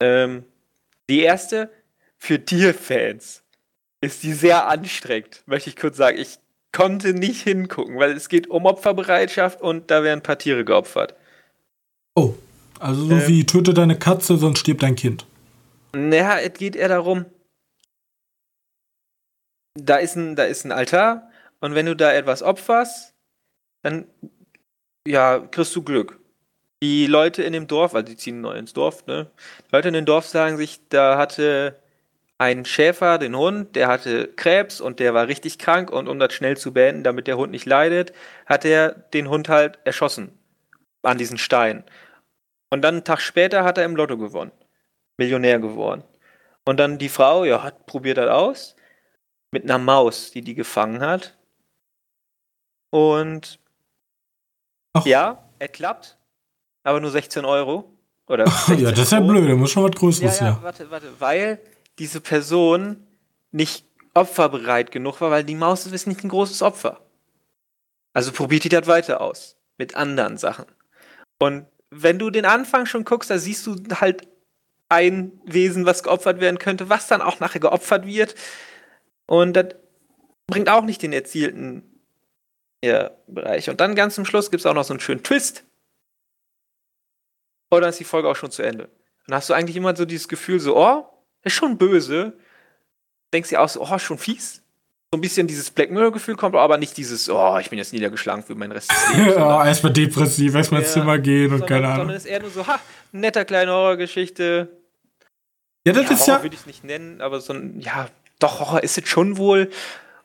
B: Ähm, die erste, für Tierfans ist die sehr anstrengend, möchte ich kurz sagen. Ich konnte nicht hingucken, weil es geht um Opferbereitschaft und da werden ein paar Tiere geopfert.
A: Oh, also so ähm, wie töte deine Katze, sonst stirbt dein Kind.
B: Naja, es geht eher darum, da ist, ein, da ist ein Altar und wenn du da etwas opferst, dann ja, kriegst du Glück. Die Leute in dem Dorf, also die ziehen neu ins Dorf, ne? Die Leute in dem Dorf sagen sich, da hatte ein Schäfer den Hund, der hatte Krebs und der war richtig krank und um das schnell zu beenden, damit der Hund nicht leidet, hat er den Hund halt erschossen an diesen Stein. Und dann einen Tag später hat er im Lotto gewonnen. Millionär geworden. Und dann die Frau, ja, hat probiert das aus mit einer Maus, die die gefangen hat. Und Ach. Ja, er klappt, aber nur 16 Euro. Oder
A: ja, das ist ja blöd, da muss schon was Größeres
B: ja, ja, warte, warte, weil diese Person nicht opferbereit genug war, weil die Maus ist nicht ein großes Opfer. Also probiert die das weiter aus. Mit anderen Sachen. Und wenn du den Anfang schon guckst, da siehst du halt ein Wesen, was geopfert werden könnte, was dann auch nachher geopfert wird. Und das bringt auch nicht den erzielten ja, Bereich. Und dann ganz zum Schluss gibt es auch noch so einen schönen Twist. Und dann ist die Folge auch schon zu Ende. Dann hast du eigentlich immer so dieses Gefühl, so, oh, ist schon böse. Denkst dir auch so, oh, schon fies. So ein bisschen dieses Black Mirror-Gefühl kommt, aber nicht dieses, oh, ich bin jetzt niedergeschlagen für meinen Rest des
A: Lebens. ja, erstmal depressiv, erstmal ins Zimmer gehen und
B: sondern,
A: keine Ahnung.
B: Sondern ist eher nur so, ha, netter kleine Horrorgeschichte.
A: Ja, das ja, ist
B: Horror
A: ja.
B: würde ich es nicht nennen, aber so ein, ja, doch, Horror ist es schon wohl.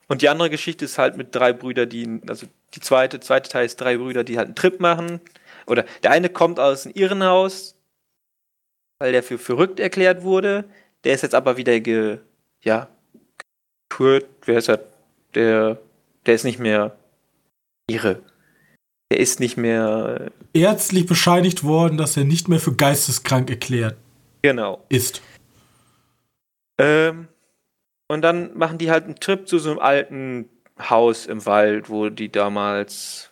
B: Und die andere Geschichte ist halt mit drei Brüdern, die, also die zweite, zweite Teil ist drei Brüder, die halt einen Trip machen. Oder der eine kommt aus einem Irrenhaus, weil der für verrückt erklärt wurde. Der ist jetzt aber wieder ge, ja, gekürt. Wer ist er? Der, der ist nicht mehr irre. Der ist nicht mehr.
A: Ärztlich bescheinigt worden, dass er nicht mehr für geisteskrank erklärt
B: genau.
A: ist.
B: Ähm, und dann machen die halt einen Trip zu so einem alten Haus im Wald, wo die damals,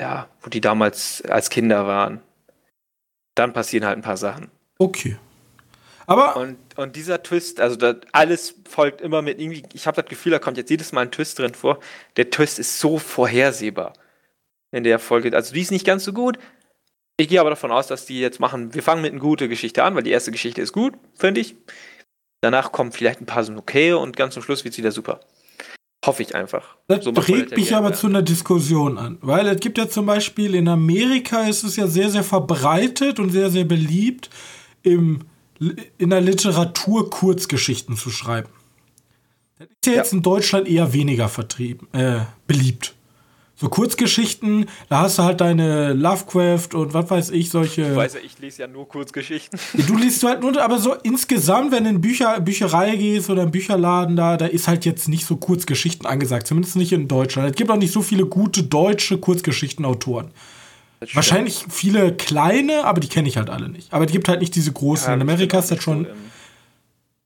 B: ja, wo die damals als Kinder waren. Dann passieren halt ein paar Sachen.
A: Okay. Aber.
B: Und, und dieser Twist, also das, alles folgt immer mit irgendwie, ich habe das Gefühl, da kommt jetzt jedes Mal ein Twist drin vor. Der Twist ist so vorhersehbar in der Folge. Also die ist nicht ganz so gut. Ich gehe aber davon aus, dass die jetzt machen, wir fangen mit einer guten Geschichte an, weil die erste Geschichte ist gut, finde ich. Danach kommen vielleicht ein paar so okay und ganz zum Schluss wird es wieder super. Hoffe ich einfach.
A: Das
B: so
A: regt mich aber zu einer Diskussion an. Weil es gibt ja zum Beispiel in Amerika ist es ja sehr, sehr verbreitet und sehr, sehr beliebt, im, in der Literatur Kurzgeschichten zu schreiben. Das ist ja jetzt ja. in Deutschland eher weniger vertrieben, äh, beliebt so Kurzgeschichten, da hast du halt deine Lovecraft und was weiß ich, solche.
B: Ich weiß ja, ich lese ja nur Kurzgeschichten.
A: Du liest halt nur, aber so insgesamt, wenn du in Bücher, Bücherei gehst oder einen Bücherladen da, da ist halt jetzt nicht so Kurzgeschichten angesagt, zumindest nicht in Deutschland. Es gibt auch nicht so viele gute deutsche Kurzgeschichtenautoren. Wahrscheinlich viele kleine, aber die kenne ich halt alle nicht. Aber es gibt halt nicht diese großen. Ja, in Amerika ist das schon. Im,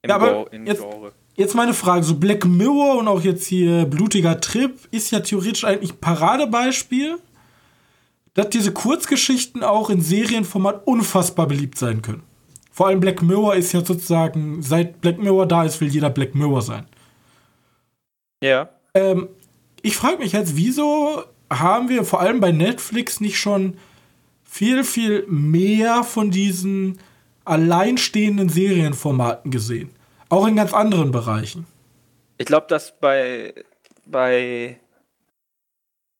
B: im
A: ja, aber jetzt, Genre. Jetzt meine Frage, so Black Mirror und auch jetzt hier Blutiger Trip ist ja theoretisch eigentlich Paradebeispiel, dass diese Kurzgeschichten auch in Serienformat unfassbar beliebt sein können. Vor allem Black Mirror ist ja sozusagen, seit Black Mirror da ist, will jeder Black Mirror sein.
B: Ja.
A: Ähm, ich frage mich jetzt, wieso haben wir vor allem bei Netflix nicht schon viel, viel mehr von diesen alleinstehenden Serienformaten gesehen? Auch in ganz anderen Bereichen.
B: Ich glaube, dass bei, bei.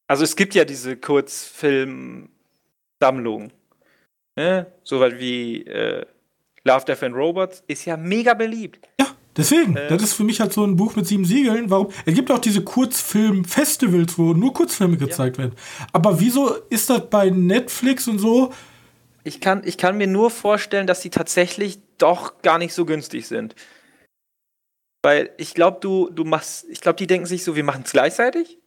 B: Also es gibt ja diese Kurzfilm-Sammlung. Ne? So was wie äh, Love, Death and Robots ist ja mega beliebt.
A: Ja, deswegen. Äh, das ist für mich halt so ein Buch mit sieben Siegeln. Warum? Es gibt auch diese Kurzfilm-Festivals, wo nur Kurzfilme gezeigt ja. werden. Aber wieso ist das bei Netflix und so?
B: Ich kann, ich kann mir nur vorstellen, dass sie tatsächlich doch gar nicht so günstig sind. Weil ich glaube, du, du machst, ich glaube, die denken sich so, wir machen es gleichzeitig.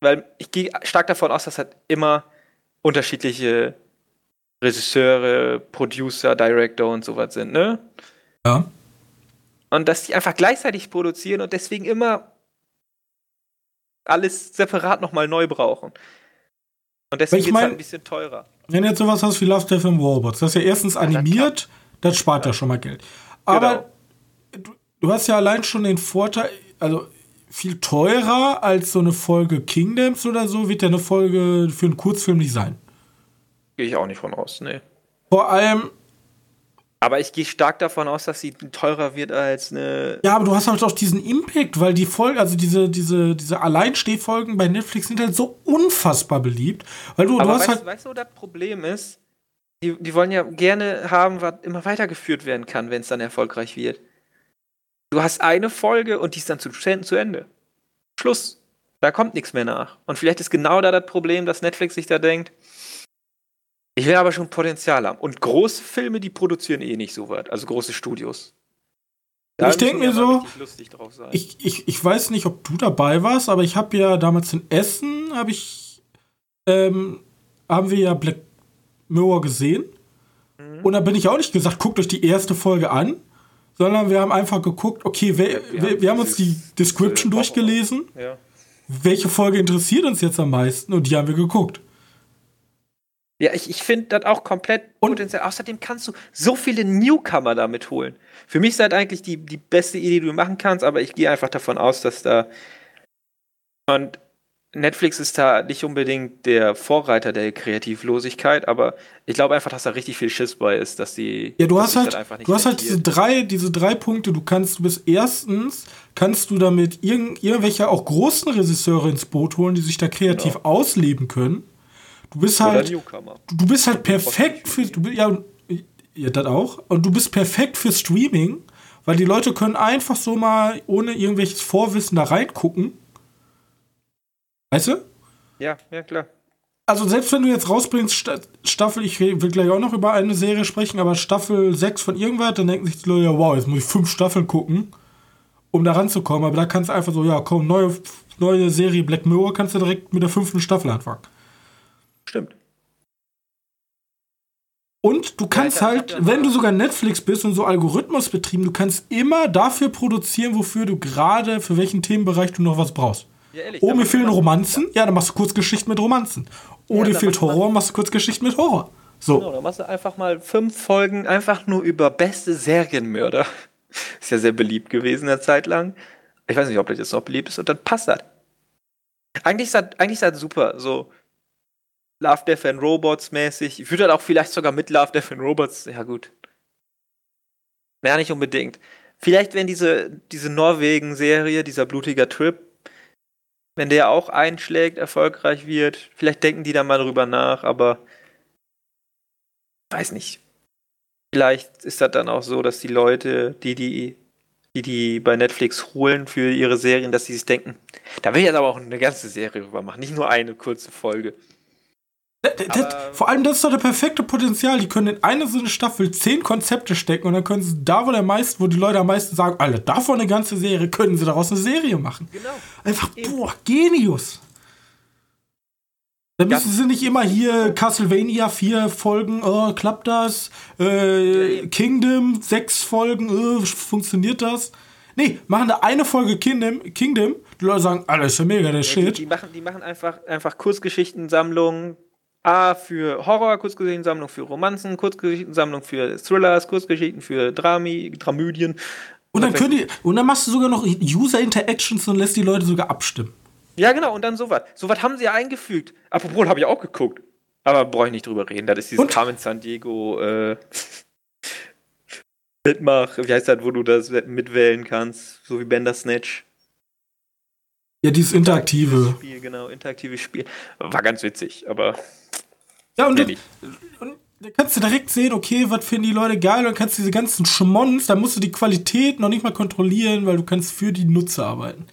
B: Weil ich gehe stark davon aus, dass halt immer unterschiedliche Regisseure, Producer, Director und sowas sind, ne?
A: Ja.
B: Und dass die einfach gleichzeitig produzieren und deswegen immer alles separat nochmal neu brauchen. Und deswegen
A: ist es
B: halt ein bisschen teurer.
A: Wenn du jetzt sowas hast wie Love, Death and Robots, das ist ja erstens animiert, das, das spart ja. ja schon mal Geld. Aber genau du hast ja allein schon den Vorteil, also viel teurer als so eine Folge Kingdoms oder so, wird ja eine Folge für einen Kurzfilm nicht sein.
B: Gehe ich auch nicht von aus, nee.
A: Vor allem.
B: Aber ich gehe stark davon aus, dass sie teurer wird als eine.
A: Ja, aber du hast halt auch diesen Impact, weil die Folge, also diese, diese, diese Alleinstehfolgen bei Netflix sind halt so unfassbar beliebt. Weil du,
B: aber
A: du hast
B: weißt,
A: halt.
B: Weißt du, das Problem ist, die, die wollen ja gerne haben, was immer weitergeführt werden kann, wenn es dann erfolgreich wird. Du hast eine Folge und die ist dann zu, zu Ende. Schluss. Da kommt nichts mehr nach. Und vielleicht ist genau da das Problem, dass Netflix sich da denkt, ich will aber schon Potenzial haben. Und große Filme, die produzieren eh nicht so weit. Also große Studios.
A: Da ich denke mir so, ich, ich, ich weiß nicht, ob du dabei warst, aber ich habe ja damals in Essen, habe ich ähm, haben wir ja Black Mirror gesehen. Mhm. Und da bin ich auch nicht gesagt, guckt euch die erste Folge an, sondern wir haben einfach geguckt, okay, wir, wir, wir, wir haben uns die Description durchgelesen. Ja. Welche Folge interessiert uns jetzt am meisten? Und die haben wir geguckt.
B: Ja, ich, ich finde das auch komplett und potenziell. Außerdem kannst du so viele Newcomer damit holen. Für mich ist das eigentlich die, die beste Idee, die du machen kannst, aber ich gehe einfach davon aus, dass da. Und Netflix ist da nicht unbedingt der Vorreiter der Kreativlosigkeit, aber ich glaube einfach, dass da richtig viel Schiss bei ist, dass die.
A: Ja, du hast halt, halt du hast halt diese drei, diese drei Punkte. Du kannst, du bist erstens, kannst du damit irgend, irgendwelche auch großen Regisseure ins Boot holen, die sich da kreativ genau. ausleben können. Du bist halt, du bist halt perfekt für, du, ja, ja, das auch. Und du bist perfekt für Streaming, weil die Leute können einfach so mal ohne irgendwelches Vorwissen da reingucken. Weißt du?
B: Ja, ja, klar.
A: Also selbst wenn du jetzt rausbringst, Staffel, ich will gleich auch noch über eine Serie sprechen, aber Staffel 6 von irgendwas, dann denken sich die Leute, ja, wow, jetzt muss ich fünf Staffeln gucken, um da ranzukommen. Aber da kannst du einfach so, ja, komm, neue, neue Serie Black Mirror, kannst du direkt mit der fünften Staffel anfangen.
B: Stimmt.
A: Und du kannst ja, halt, wenn du sogar Netflix bist und so Algorithmus betrieben, du kannst immer dafür produzieren, wofür du gerade, für welchen Themenbereich du noch was brauchst. Ja, ehrlich, oh, mir fehlen Romanzen, ja, dann machst du Kurzgeschichten mit Romanzen. Oh, dir fehlt Horror, machst du Kurzgeschichten mit Horror. So.
B: Genau, dann machst du einfach mal fünf Folgen einfach nur über beste Serienmörder. Ist ja sehr beliebt gewesen eine Zeit lang. Ich weiß nicht, ob das jetzt noch beliebt ist und dann passt das. Eigentlich ist das, eigentlich ist das super. So, Love, Death and Robots mäßig. Ich würde halt auch vielleicht sogar mit Love, Death and Robots, ja gut. Ja, nicht unbedingt. Vielleicht, wenn diese, diese Norwegen-Serie, dieser blutiger Trip, wenn der auch einschlägt, erfolgreich wird, vielleicht denken die da mal drüber nach, aber weiß nicht. Vielleicht ist das dann auch so, dass die Leute, die die, die, die bei Netflix holen für ihre Serien, dass sie sich denken, da will ich jetzt aber auch eine ganze Serie drüber machen, nicht nur eine kurze Folge.
A: Das, das, vor allem, das ist doch der perfekte Potenzial. Die können in eine so eine Staffel zehn Konzepte stecken und dann können sie da, wo der meisten, wo die Leute am meisten sagen, Alter, davon eine ganze Serie, können sie daraus eine Serie machen. Genau. Einfach, Eben. boah, Genius. Dann müssen sie nicht immer hier Castlevania vier Folgen, oh, klappt das? Äh, Kingdom sechs Folgen, oh, funktioniert das? Nee, machen da eine Folge Kingdom, Kingdom, die Leute sagen, alles ist ja mega, der ja, Shit.
B: Die, die, machen, die machen einfach, einfach Kurzgeschichtensammlungen, A für Horror, Kurzgeschichtensammlung für Romanzen, Kurzgeschichtensammlung für Thrillers, Kurzgeschichten für Drami, Dramödien.
A: Und dann, können die, und dann machst du sogar noch User Interactions und lässt die Leute sogar abstimmen.
B: Ja, genau, und dann sowas. Sowas haben sie ja eingefügt. Apropos, habe ich auch geguckt. Aber brauche ich nicht drüber reden. Das ist dieses und? Carmen San Diego äh, Mitmach, wie heißt das, wo du das mitwählen kannst, so wie Bender Snatch.
A: Ja, dieses interaktive.
B: Spiel, genau, interaktives Spiel. War ganz witzig, aber
A: ja, und, und da kannst du direkt sehen, okay, was finden die Leute geil, und dann kannst du diese ganzen Schmons, da musst du die Qualität noch nicht mal kontrollieren, weil du kannst für die Nutzer arbeiten.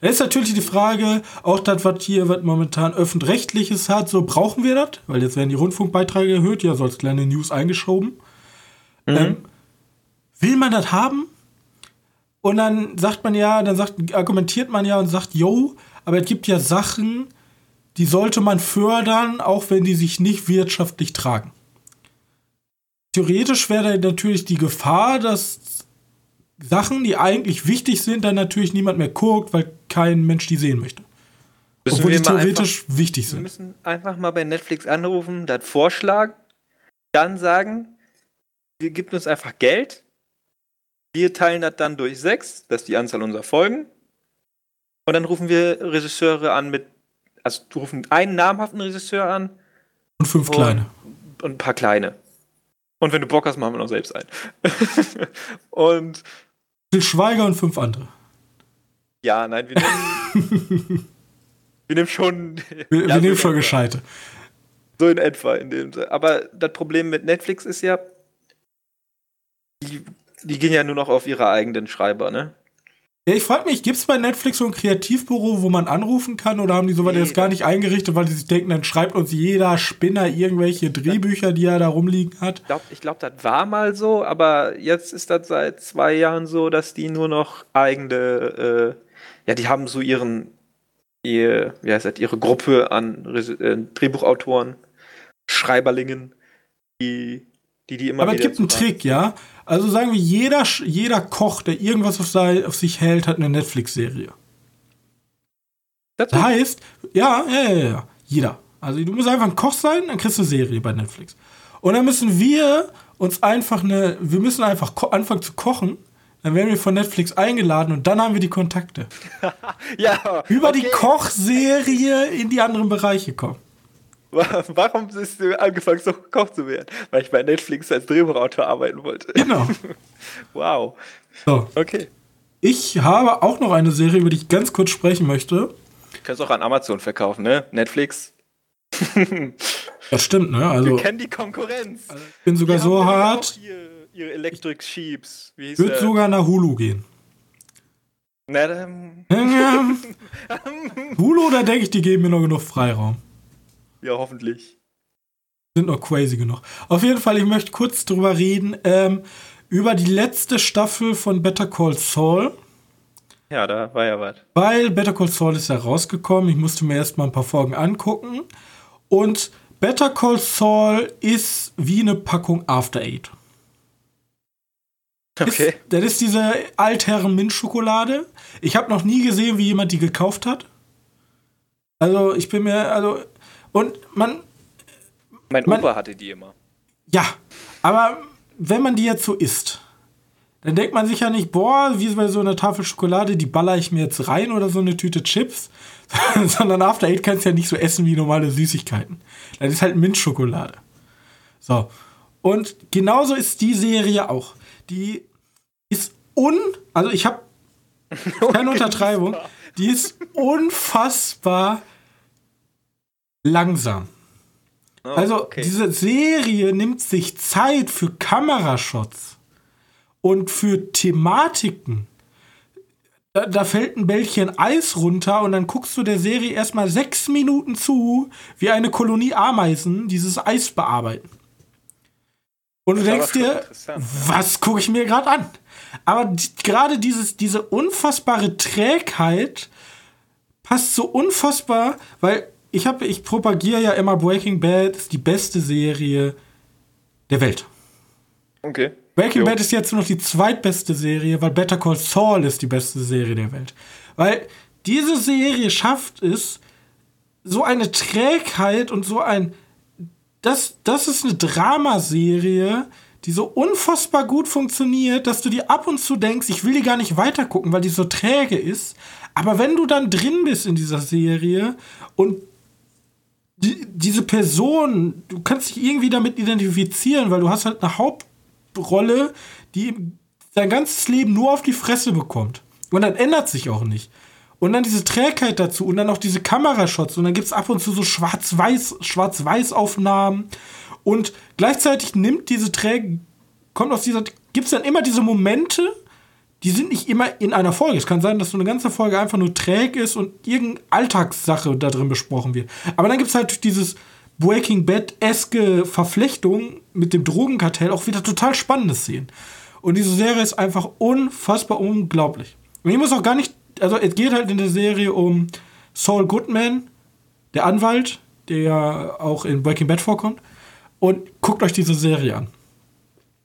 A: Da ist natürlich die Frage, auch das, was hier was momentan öffentlich-rechtliches hat, so brauchen wir das? Weil jetzt werden die Rundfunkbeiträge erhöht, ja, so als kleine News eingeschoben. Mhm. Ähm, will man das haben? Und dann sagt man ja, dann sagt, argumentiert man ja und sagt, yo, aber es gibt ja Sachen, die sollte man fördern, auch wenn die sich nicht wirtschaftlich tragen. Theoretisch wäre natürlich die Gefahr, dass Sachen, die eigentlich wichtig sind, dann natürlich niemand mehr guckt, weil kein Mensch die sehen möchte. Müssen Obwohl die theoretisch einfach, wichtig sind. Wir
B: müssen einfach mal bei Netflix anrufen, das vorschlagen, dann sagen, wir geben uns einfach Geld, wir teilen das dann durch sechs, das ist die Anzahl unserer Folgen, und dann rufen wir Regisseure an mit also rufst einen namhaften Regisseur an.
A: Und fünf und, kleine.
B: Und ein paar kleine. Und wenn du Bock hast, machen wir noch selbst einen. und.
A: Till Schweiger und fünf andere.
B: Ja, nein, wir nehmen. wir nehmen schon.
A: Wir, ja, wir nehmen schon Gescheite.
B: So in etwa. In dem, aber das Problem mit Netflix ist ja, die, die gehen ja nur noch auf ihre eigenen Schreiber, ne?
A: Ja, ich frage mich, gibt es bei Netflix so ein Kreativbüro, wo man anrufen kann oder haben die sowas nee. jetzt gar nicht eingerichtet, weil sie sich denken, dann schreibt uns jeder Spinner irgendwelche Drehbücher, die er da rumliegen hat?
B: Ich glaube, glaub, das war mal so, aber jetzt ist das seit zwei Jahren so, dass die nur noch eigene, äh, ja, die haben so ihren ihr, wie heißt das, ihre Gruppe an äh, Drehbuchautoren, Schreiberlingen, die die, die immer
A: Aber es gibt einen Trick, ja. Also sagen wir, jeder, jeder Koch, der irgendwas auf, sei, auf sich hält, hat eine Netflix-Serie. Das heißt, ja, ja, ja, ja, jeder. Also du musst einfach ein Koch sein, dann kriegst du eine Serie bei Netflix. Und dann müssen wir uns einfach eine, wir müssen einfach anfangen zu kochen. Dann werden wir von Netflix eingeladen und dann haben wir die Kontakte. ja. Über okay. die Kochserie in die anderen Bereiche kommen.
B: Warum bist du angefangen, so Koch zu werden? Weil ich bei Netflix als Drehbuchautor arbeiten wollte.
A: Genau.
B: wow.
A: So. Okay. Ich habe auch noch eine Serie, über die ich ganz kurz sprechen möchte.
B: Du kannst auch an Amazon verkaufen, ne? Netflix.
A: das stimmt, ne? Also,
B: Wir kennen die Konkurrenz.
A: Also ich bin sogar so hart.
B: Ihr, ihre Electric Sheeps.
A: Wie hieß Wird sogar nach Hulu gehen.
B: Na dann.
A: Hulu, da denke ich, die geben mir noch genug Freiraum.
B: Ja, hoffentlich.
A: Sind noch crazy genug. Auf jeden Fall, ich möchte kurz drüber reden. Ähm, über die letzte Staffel von Better Call Saul.
B: Ja, da war ja was.
A: Weil Better Call Saul ist ja rausgekommen. Ich musste mir erst mal ein paar Folgen angucken. Und Better Call Saul ist wie eine Packung After Eight.
B: Okay.
A: Ist, das ist diese altherren Minzschokolade. Ich habe noch nie gesehen, wie jemand die gekauft hat. Also, ich bin mir, also, und man.
B: Mein man, Opa hatte die immer.
A: Ja, aber wenn man die jetzt so isst, dann denkt man sich ja nicht, boah, wie bei so einer Tafel Schokolade, die baller ich mir jetzt rein oder so eine Tüte Chips, sondern After Eight kannst du ja nicht so essen wie normale Süßigkeiten. Das ist halt Minzschokolade. So. Und genauso ist die Serie auch. Die ist un, also ich habe keine Untertreibung, die ist unfassbar langsam. Oh, also okay. diese Serie nimmt sich Zeit für Kamerashots und für Thematiken. Da, da, fällt ein Bällchen Eis runter und dann guckst du der Serie erstmal sechs Minuten zu, wie eine Kolonie Ameisen dieses Eis bearbeiten. Und du denkst dir, was gucke ich mir gerade an? Aber die, gerade dieses, diese unfassbare Trägheit passt so unfassbar, weil ich habe, ich propagiere ja immer Breaking Bad ist die beste Serie der Welt.
B: Okay.
A: Breaking jo. Bad ist jetzt nur noch die zweitbeste Serie, weil Better Call Saul ist die beste Serie der Welt. Weil diese Serie schafft es, so eine Trägheit und so ein. Das, das ist eine Dramaserie, die so unfassbar gut funktioniert, dass du dir ab und zu denkst, ich will die gar nicht weitergucken, weil die so träge ist. Aber wenn du dann drin bist in dieser Serie und die, diese Person, du kannst dich irgendwie damit identifizieren, weil du hast halt eine Hauptrolle, die sein ganzes Leben nur auf die Fresse bekommt. Und dann ändert sich auch nicht. Und dann diese Trägheit dazu und dann auch diese Kamerashots und dann gibt es ab und zu so Schwarz-Weiß, Schwarz-Weiß-Aufnahmen und gleichzeitig nimmt diese Träge, kommt aus dieser, gibt es dann immer diese Momente, die sind nicht immer in einer Folge. Es kann sein, dass so eine ganze Folge einfach nur träg ist und irgendeine Alltagssache da drin besprochen wird. Aber dann gibt es halt dieses Breaking Bad-eske Verflechtung mit dem Drogenkartell auch wieder total spannende Szenen. Und diese Serie ist einfach unfassbar unglaublich. Und ich muss auch gar nicht, also es geht halt in der Serie um Saul Goodman, der Anwalt, der ja auch in Breaking Bad vorkommt. Und guckt euch diese Serie an.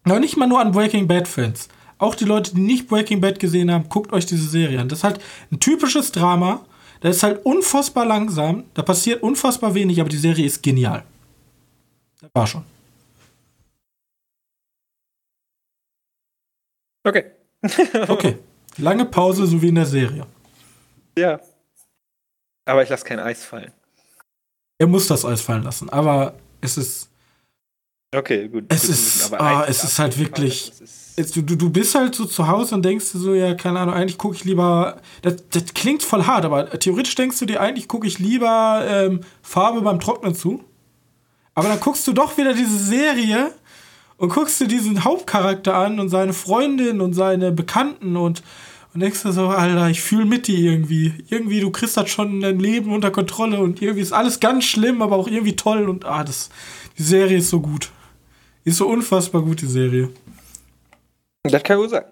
A: Aber nicht mal nur an Breaking Bad-Fans auch die Leute, die nicht Breaking Bad gesehen haben, guckt euch diese Serie an. Das ist halt ein typisches Drama. Das ist halt unfassbar langsam. Da passiert unfassbar wenig, aber die Serie ist genial. Das war schon.
B: Okay.
A: okay. Lange Pause, so wie in der Serie.
B: Ja. Aber ich lasse kein Eis fallen.
A: Er muss das Eis fallen lassen, aber es ist.
B: Okay, gut.
A: Es ist, ah, es ist halt wirklich. Ist du, du bist halt so zu Hause und denkst du so, ja, keine Ahnung, eigentlich gucke ich lieber. Das, das klingt voll hart, aber theoretisch denkst du dir, eigentlich gucke ich lieber ähm, Farbe beim Trocknen zu. Aber dann guckst du doch wieder diese Serie und guckst dir diesen Hauptcharakter an und seine Freundin und seine Bekannten und, und denkst du so, Alter, ich fühle mit dir irgendwie. Irgendwie, du kriegst das schon dein Leben unter Kontrolle und irgendwie ist alles ganz schlimm, aber auch irgendwie toll und ah, das, die Serie ist so gut. Ist so unfassbar gut, die Serie.
B: Das kann gut sein.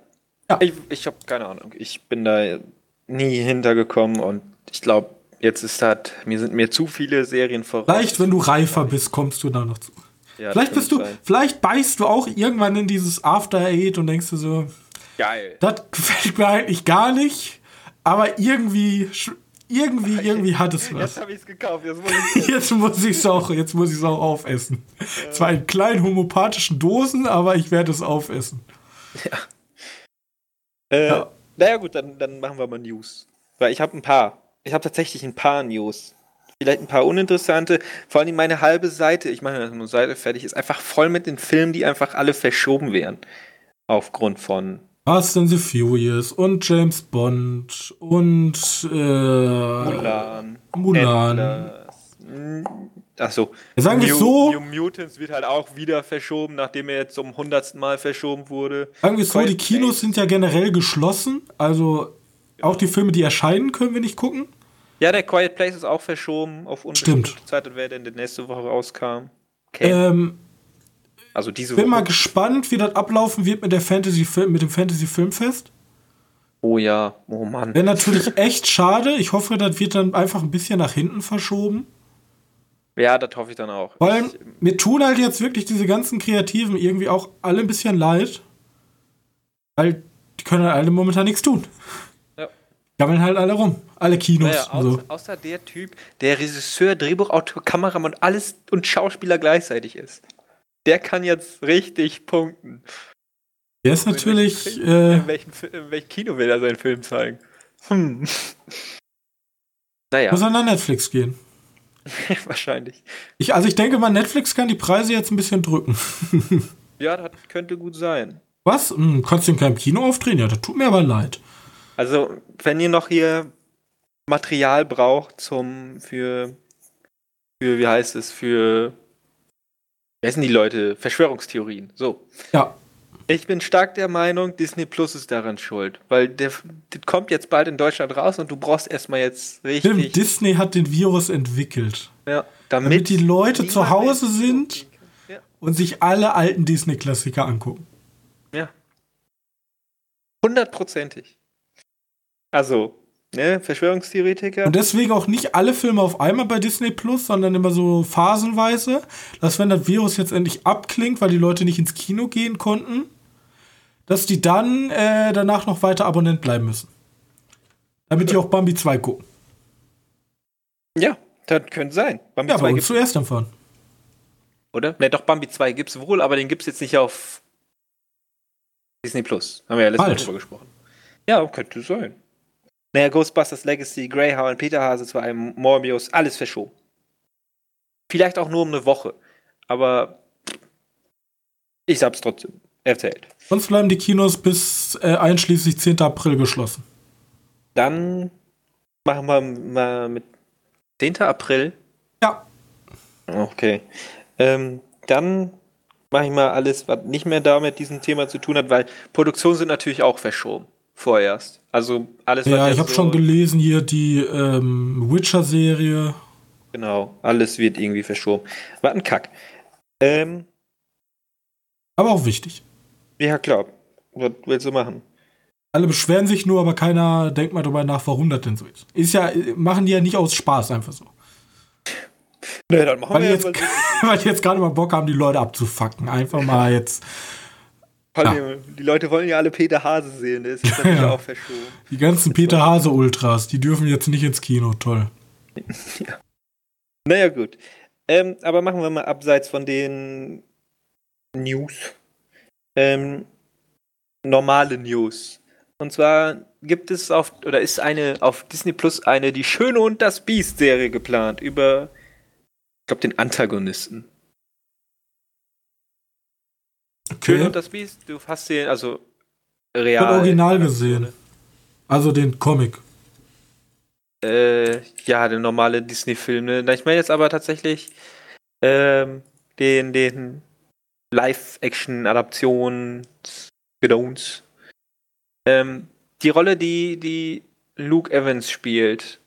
B: Ja. Ich, ich habe keine Ahnung. Ich bin da nie hintergekommen und ich glaube, jetzt ist das, mir sind mir zu viele Serien voraus.
A: Vielleicht, wenn du reifer bist, kommst du da noch zu. Ja, vielleicht bist du, sein. vielleicht beißt du auch irgendwann in dieses After Eight und denkst du so,
B: geil.
A: Das gefällt mir eigentlich gar nicht, aber irgendwie, irgendwie, irgendwie hat es was.
B: Jetzt habe ich es gekauft. Jetzt
A: muss ich es auch, jetzt muss ich es auch aufessen. Ja. Zwar in kleinen homöopathischen Dosen, aber ich werde es aufessen.
B: Ja. Äh, ja. Naja gut, dann, dann machen wir mal News. Weil ich habe ein paar. Ich habe tatsächlich ein paar News vielleicht ein paar uninteressante. Vor allem meine halbe Seite, ich meine, eine Seite fertig, ist einfach voll mit den Filmen, die einfach alle verschoben werden. Aufgrund von.
A: Fast and the Furious und James Bond und äh,
B: Mulan.
A: Mulan.
B: Achso.
A: Sagen wir so.
B: New Mutants wird halt auch wieder verschoben, nachdem er jetzt zum hundertsten Mal verschoben wurde.
A: Sagen wir so, die Kinos sind ja generell geschlossen. Also auch die Filme, die erscheinen, können wir nicht gucken.
B: Ja, der Quiet Place ist auch verschoben auf
A: unbestimmte Stimmt.
B: Zeit, wer denn nächste Woche rauskam.
A: Okay. Ähm,
B: also diese
A: bin Woche. mal gespannt, wie das ablaufen wird mit der Fantasy mit dem Fantasy Filmfest.
B: Oh ja, oh Mann.
A: Wäre natürlich echt schade. Ich hoffe, das wird dann einfach ein bisschen nach hinten verschoben.
B: Ja, das hoffe ich dann auch.
A: Weil ich, mir tun halt jetzt wirklich diese ganzen Kreativen irgendwie auch alle ein bisschen leid. Weil die können halt alle momentan nichts tun. Ja. Gammeln halt alle rum. Alle Kinos. Naja,
B: außer, so. außer der Typ, der Regisseur, Drehbuchautor, Kameramann und alles und Schauspieler gleichzeitig ist. Der kann jetzt richtig punkten.
A: Der ist natürlich.
B: In welchem, äh, in, welchem, in welchem Kino will er seinen Film zeigen? Hm.
A: Naja. Muss er nach Netflix gehen.
B: Wahrscheinlich.
A: Ich, also ich denke mal, Netflix kann die Preise jetzt ein bisschen drücken.
B: ja, das könnte gut sein.
A: Was? Hm, kannst du in keinem Kino aufdrehen? Ja, das tut mir aber leid.
B: Also, wenn ihr noch hier Material braucht zum für für wie heißt es für wer sind die Leute Verschwörungstheorien so
A: ja
B: ich bin stark der Meinung Disney Plus ist daran schuld weil der, der kommt jetzt bald in Deutschland raus und du brauchst erstmal jetzt richtig Stimmt,
A: Disney hat den Virus entwickelt.
B: Ja
A: damit, damit die Leute zu Hause sind ja. und sich alle alten Disney Klassiker angucken.
B: Ja. Hundertprozentig. Also Ne, Verschwörungstheoretiker.
A: Und deswegen auch nicht alle Filme auf einmal bei Disney Plus, sondern immer so phasenweise, dass wenn das Virus jetzt endlich abklingt, weil die Leute nicht ins Kino gehen konnten, dass die dann äh, danach noch weiter Abonnent bleiben müssen. Damit die auch Bambi 2 gucken.
B: Ja, das könnte sein.
A: Bambi ja, 2 aber zuerst davon.
B: Oder? Ne, doch, Bambi 2 gibt es wohl, aber den gibt es jetzt nicht auf Disney Plus. Haben wir ja letztes Mal drüber gesprochen. Ja, könnte sein. Naja, Ghostbusters Legacy, Greyhound, Peter Hase zu einem Morbius, alles verschoben. Vielleicht auch nur um eine Woche. Aber ich hab's trotzdem erzählt.
A: Sonst bleiben die Kinos bis äh, einschließlich 10. April geschlossen.
B: Dann machen wir mal mit 10. April.
A: Ja.
B: Okay. Ähm, dann mache ich mal alles, was nicht mehr da mit diesem Thema zu tun hat, weil Produktionen sind natürlich auch verschoben vorerst. Also alles.
A: Ja, ich habe so schon gelesen hier die ähm, Witcher-Serie.
B: Genau, alles wird irgendwie verschoben. Was ein Kack. Ähm,
A: aber auch wichtig.
B: Ja, klar. Was willst du machen?
A: Alle beschweren sich nur, aber keiner denkt mal darüber nach, warum das denn so ist. Ist ja, machen die ja nicht aus Spaß einfach so.
B: Nee, dann machen
A: weil
B: wir
A: jetzt, Weil die jetzt gerade mal Bock haben, die Leute abzufacken. Einfach mal jetzt
B: ja. Die Leute wollen ja alle Peter Hase sehen, der ist jetzt natürlich ja. auch verschoben.
A: Die ganzen Peter Hase Ultras, die dürfen jetzt nicht ins Kino, toll.
B: ja. Naja, gut. Ähm, aber machen wir mal abseits von den News. Ähm, normale News. Und zwar gibt es auf, oder ist eine auf Disney Plus eine Die Schöne und das Biest Serie geplant über, ich glaube, den Antagonisten.
A: Okay. Schön
B: und das Biest, du hast den, also real. Ich
A: habe Original gesehen. Also den Comic.
B: Äh, ja, der normale Disney-Film. Ne? Ich meine jetzt aber tatsächlich ähm, den, den Live-Action-Adaption Gedöns. Ähm, die Rolle, die, die Luke Evans spielt,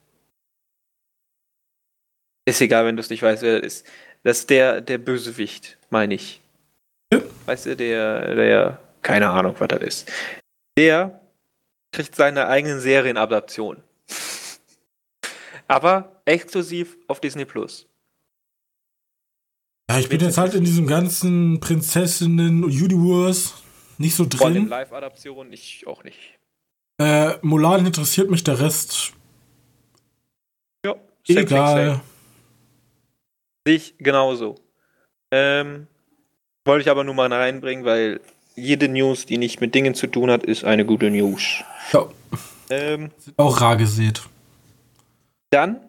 B: ist egal, wenn du es nicht weißt, wer das ist. Das ist der, der Bösewicht, meine ich. Weißt du, der, der, keine Ahnung, was das ist. Der kriegt seine eigenen Serienadaptionen. Aber exklusiv auf Disney Plus.
A: Ja, ich bin jetzt halt in diesem ganzen Prinzessinnen-Universe nicht so
B: Von den
A: drin.
B: Live-Adaptionen ich auch nicht.
A: Äh, Mulan interessiert mich der Rest.
B: Ja, same
A: Egal.
B: same. Ich genauso. Ähm, wollte ich aber nur mal reinbringen, weil jede News, die nicht mit Dingen zu tun hat, ist eine gute News.
A: Ja,
B: Ähm,
A: sind auch rar gesät.
B: dann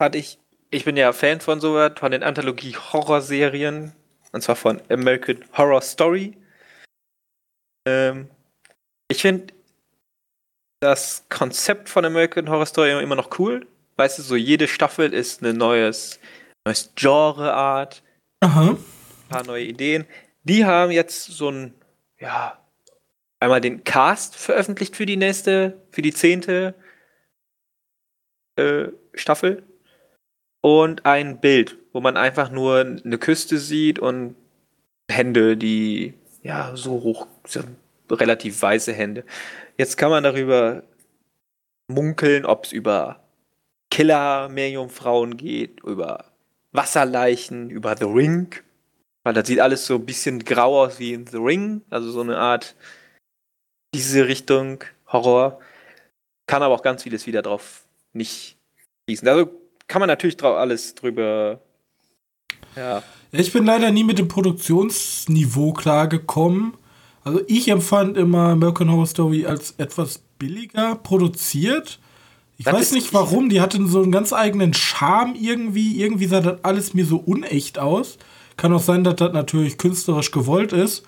B: hatte ich, ich bin ja Fan von sowas, von den Anthologie-Horrorserien, und zwar von American Horror Story. Ähm, ich finde das Konzept von American Horror Story immer noch cool. Weißt du, so jede Staffel ist eine neues, neues Genreart,
A: Aha.
B: ein paar neue Ideen. Die haben jetzt so ein, ja, einmal den Cast veröffentlicht für die nächste, für die zehnte äh, Staffel und ein Bild, wo man einfach nur eine Küste sieht und Hände, die ja so hoch, so relativ weiße Hände. Jetzt kann man darüber munkeln, ob es über Killer-Meerjungfrauen geht, über Wasserleichen, über The Ring. Weil das sieht alles so ein bisschen grau aus wie in The Ring, also so eine Art diese Richtung Horror. Kann aber auch ganz vieles wieder drauf nicht schließen. Also kann man natürlich drauf alles drüber. Ja.
A: Ich bin leider nie mit dem Produktionsniveau klargekommen. Also ich empfand immer American Horror Story als etwas billiger produziert. Ich
B: Das
A: weiß nicht warum, die hatten so einen ganz eigenen Charme irgendwie. Irgendwie sah das alles mir so unecht aus. Kann auch sein, dass das natürlich künstlerisch gewollt ist.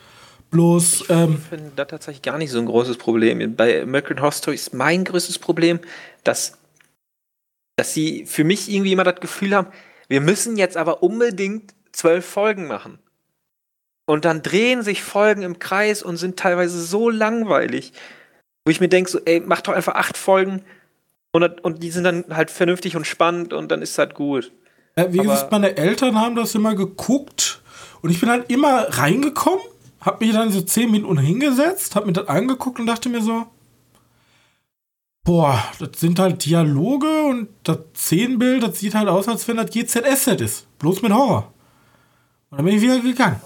A: Bloß, ähm,
B: Ich finde das tatsächlich gar nicht so ein großes Problem. Bei American Horror Story ist mein größtes Problem, dass, dass sie für mich irgendwie immer das Gefühl haben, wir müssen jetzt aber unbedingt zwölf Folgen machen. Und dann drehen sich Folgen im Kreis und sind teilweise so langweilig, wo ich mir denke, so, ey, mach doch einfach acht Folgen und, und die sind dann halt vernünftig und spannend und dann ist das gut.
A: äh, wie
B: aber-
A: gesagt, meine Eltern haben das immer geguckt. Und ich bin halt immer reingekommen, hab mich dann so zehn Minuten hingesetzt, hab mir das angeguckt und dachte mir so, boah, das sind halt Dialoge und das Szenenbild, das sieht halt aus, als wenn das GZSZ ist. Bloß mit Horror. Und dann bin ich wieder gegangen.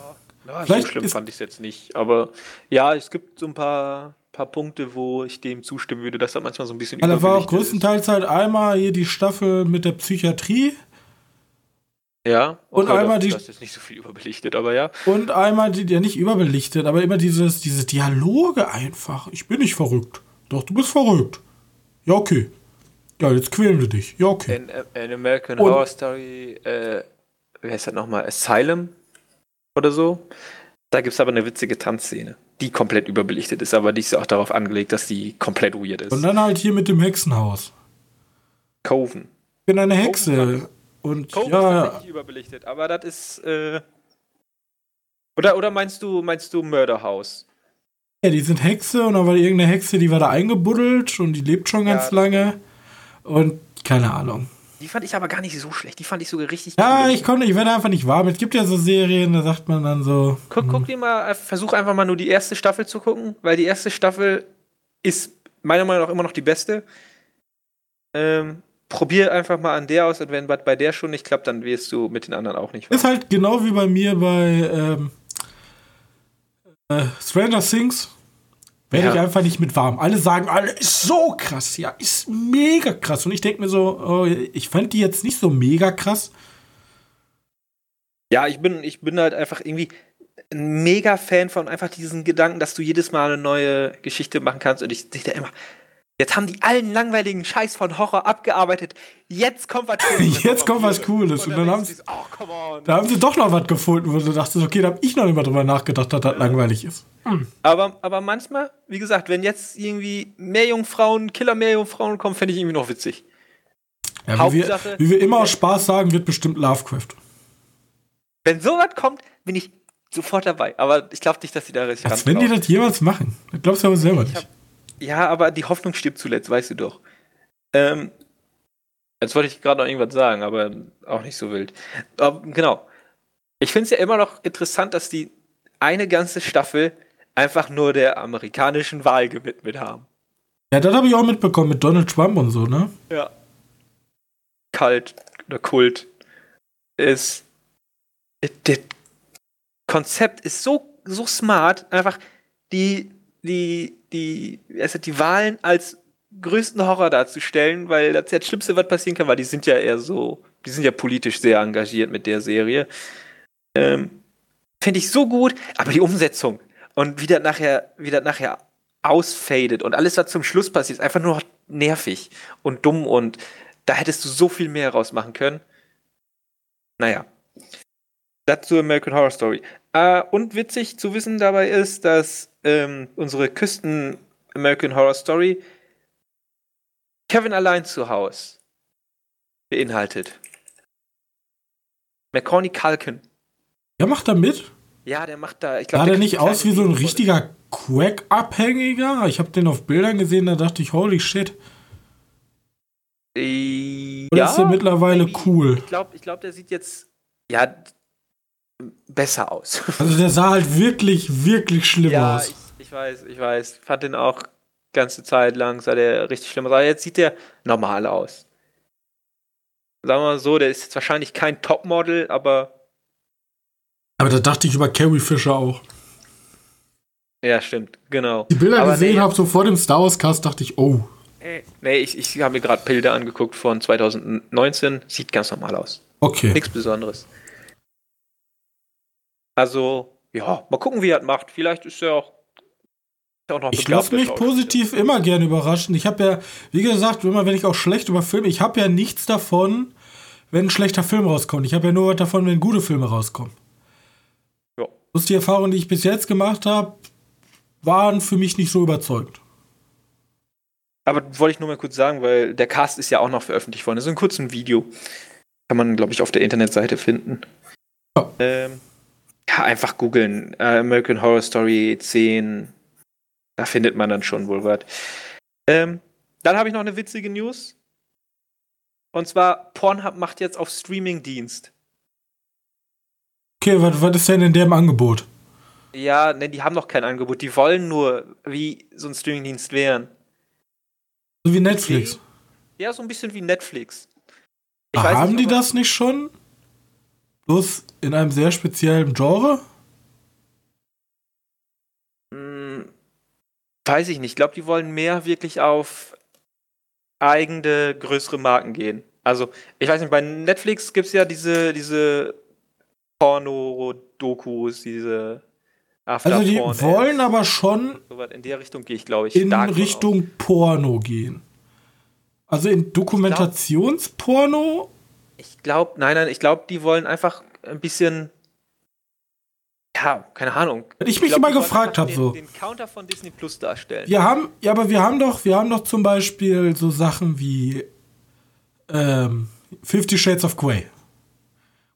B: Ja,
A: Vielleicht
B: so schlimm
A: ist-
B: fand ich es jetzt nicht. Aber ja, es gibt so ein paar, paar Punkte, wo ich dem zustimmen würde, dass da manchmal so ein bisschen
A: Ja, da war auch größtenteils halt einmal hier die Staffel mit der Psychiatrie.
B: Ja,
A: Und einmal die-
B: Das ist nicht so viel überbelichtet, aber ja.
A: und einmal die, ja nicht überbelichtet, aber immer dieses, diese Dialoge einfach. Ich bin nicht verrückt. Doch, du bist verrückt. Ja, okay. Ja, jetzt quälen wir dich. Ja, okay.
B: In, in American
A: Und-
B: Horror Story, äh, wie heißt das nochmal? Asylum oder so. Da gibt es aber eine witzige Tanzszene, die komplett überbelichtet ist, aber die ist auch darauf angelegt, dass die komplett weird ist.
A: Und dann halt hier mit dem Hexenhaus.
B: Coven.
A: Ich bin eine Hexe. Und
B: Coven ist
A: ja,
B: tatsächlich überbelichtet, aber das ist, äh, oder, oder meinst du, meinst du Murder House?
A: Ja, die sind Hexe und dann war irgendeine Hexe, die war da eingebuddelt und die lebt schon
B: Ja,
A: ganz
B: das
A: lange. Und keine Ahnung.
B: Die fand ich aber gar nicht so schlecht. Die fand ich sogar richtig
A: Ja,
B: cool.
A: ich konnte, ich werde einfach nicht warm. Es gibt ja so Serien, da sagt man dann so.
B: Guck, guck dir mal, versuch einfach mal nur die erste Staffel zu gucken, weil die erste Staffel ist meiner Meinung nach immer noch die beste. Ähm, probier einfach mal an der aus und wenn bei der schon nicht klappt, dann wirst du mit den anderen auch nicht
A: Ist halt genau wie bei mir bei ähm, äh, Stranger Things. Werde
B: Ja.
A: ich einfach nicht mit warm. Alle sagen, alle ist so krass, ja, ist mega krass. Und ich denke mir so, oh, ich fand die jetzt nicht so mega krass.
B: Ja, ich bin, ich bin halt einfach irgendwie ein mega Fan von einfach diesen Gedanken, dass du jedes Mal eine neue Geschichte machen kannst und ich sehe da immer. Jetzt haben die allen langweiligen Scheiß von Horror abgearbeitet. Jetzt kommt was Cooles.
A: Jetzt kommt was Cooles. Und dann haben
B: du, oh.
A: Da haben sie doch noch was gefunden, wo du dachtest, okay, da habe ich noch nicht mal drüber nachgedacht, dass das langweilig ist.
B: Aber, aber manchmal, wie gesagt, wenn jetzt irgendwie Meerjungfrauen, Killer-Meerjungfrauen kommen, fände ich irgendwie noch witzig.
A: Ja, wie, wir, wie wir immer aus Spaß sagen, wird bestimmt Lovecraft.
B: Wenn sowas kommt, bin ich sofort dabei. Aber ich glaube nicht, dass sie da richtig
A: Als wenn die das jemals machen. Das glaubst du aber selber
B: Ich
A: nicht.
B: Ja, aber die Hoffnung stirbt zuletzt, weißt du doch. Ähm, jetzt wollte ich gerade noch irgendwas sagen, aber auch nicht so wild. Aber, genau. Ich finde es ja immer noch interessant, dass die eine ganze Staffel einfach nur der amerikanischen Wahl gewidmet haben.
A: Ja, das habe ich auch mitbekommen mit Donald Trump und so, ne?
B: Ja. Kalt oder Kult ist. Das Konzept ist so, so smart, einfach die, die, die, also die Wahlen als größten Horror darzustellen, weil das, das Schlimmste, was passieren kann, weil die sind ja eher so, die sind ja politisch sehr engagiert mit der Serie. Ähm, Finde ich so gut, aber die Umsetzung und wie das nachher, wie das nachher ausfadet und alles, was zum Schluss passiert, ist einfach nur nervig und dumm und da hättest du so viel mehr rausmachen können. Naja. Das zur American Horror Story. Äh, und witzig zu wissen dabei ist, dass ähm, unsere Küsten American Horror Story Kevin allein zu Haus beinhaltet. McCorny Culkin.
A: Der macht da mit?
B: Ja, der macht da. Ich
A: glaub, Sah der, der nicht aus wie so ein richtiger Quack-Abhängiger? Ich habe den auf Bildern gesehen, da dachte ich, holy shit.
B: Äh,
A: Oder ja, ist der mittlerweile cool?
B: Ich glaube, ich glaub, der sieht jetzt ja besser aus.
A: Also der sah halt wirklich, wirklich schlimm
B: ja,
A: aus.
B: Ich, ich weiß, ich weiß. Fand den auch ganze Zeit lang, sah der richtig schlimm aus. Aber jetzt sieht der normal aus. Sagen wir mal so, der ist jetzt wahrscheinlich kein Topmodel, aber
A: aber da dachte ich über Carrie Fisher auch.
B: Ja, stimmt, genau.
A: Die Bilder Aber gesehen nee, habe, so vor dem Star Wars Cast, dachte ich, oh.
B: Nee, ich, ich habe mir gerade Bilder angeguckt von 2019. Sieht ganz normal aus.
A: Okay.
B: Nichts Besonderes. Also, ja, mal gucken, wie er das macht. Vielleicht ist er auch.
A: ich lasse mich positiv immer gerne überraschen. Ich habe ja, wie gesagt, immer wenn ich auch schlecht über Filme, ich habe ja nichts davon, wenn ein schlechter Film rauskommt. Ich habe ja nur was davon, wenn gute Filme rauskommen. Bloß die Erfahrungen, die ich bis jetzt gemacht habe, waren für mich nicht so überzeugt.
B: Aber wollte ich nur mal kurz sagen, weil der Cast ist ja auch noch veröffentlicht worden. Das ist ein kurzes Video. Kann man, glaube ich, auf der Internetseite finden. Ja, ähm, ja einfach googeln. Äh, American Horror Story 10. Da findet man dann schon wohl was. Ähm, dann habe ich noch eine witzige News. Und zwar, Pornhub macht jetzt auf Streaming-Dienst.
A: Okay, was, ist denn in dem Angebot?
B: Ja, ne, die haben noch kein Angebot. Die wollen nur, wie so ein Streamingdienst wären.
A: So wie Netflix.
B: Ja, so ein bisschen wie Netflix.
A: Ich haben nicht, die das nicht schon? Bloß in einem sehr speziellen Genre?
B: Hm, weiß ich nicht. Ich glaube, die wollen mehr wirklich auf eigene, größere Marken gehen. Also, ich weiß nicht, bei Netflix gibt es ja diese, diese Porno-Dokus, diese
A: After Also die wollen aber schon
B: in der Richtung gehe ich, glaube ich.
A: In Richtung Porno gehen. Also in Dokumentationsporno?
B: Ich glaube, nein, nein, ich glaube, die wollen einfach ein bisschen ja, keine Ahnung.
A: Wenn ich mich ich glaub, immer gefragt habe, so.
B: Den Counter von Disney Plus darstellen.
A: Wir haben, ja, aber wir haben doch, wir haben doch zum Beispiel so Sachen wie ähm, Fifty Shades of Grey.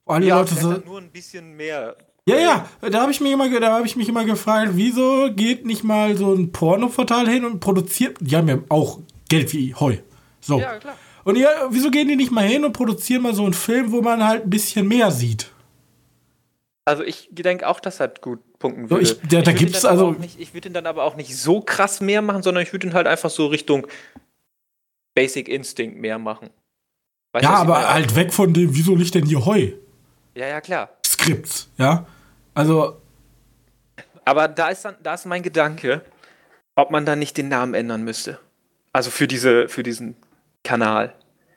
B: Alle ja, Leute so. Nur ein bisschen mehr.
A: Ja, ja, da habe ich, mich immer, hab ich mich immer gefragt, wieso geht nicht mal so ein Pornoportal hin und produziert. Die haben ja auch Geld wie Heu. So. Ja, klar. Und ja, wieso gehen die nicht mal hin und produzieren mal so einen Film, wo man halt ein bisschen mehr sieht?
B: Also ich denke auch, dass das gut punkten würde.
A: So, ich, da, da
B: ich
A: gibt's also.
B: Nicht, ich würde ihn dann aber auch nicht so krass mehr machen, sondern ich würde ihn halt einfach so Richtung Basic Instinct mehr machen.
A: Weißt ja, aber halt weg von dem, wieso liegt denn hier Heu?
B: Ja, ja, klar.
A: Skripts, ja. Also.
B: Aber da ist dann, da ist mein Gedanke, ob man dann nicht den Namen ändern müsste. Also für diese, für diesen Kanal.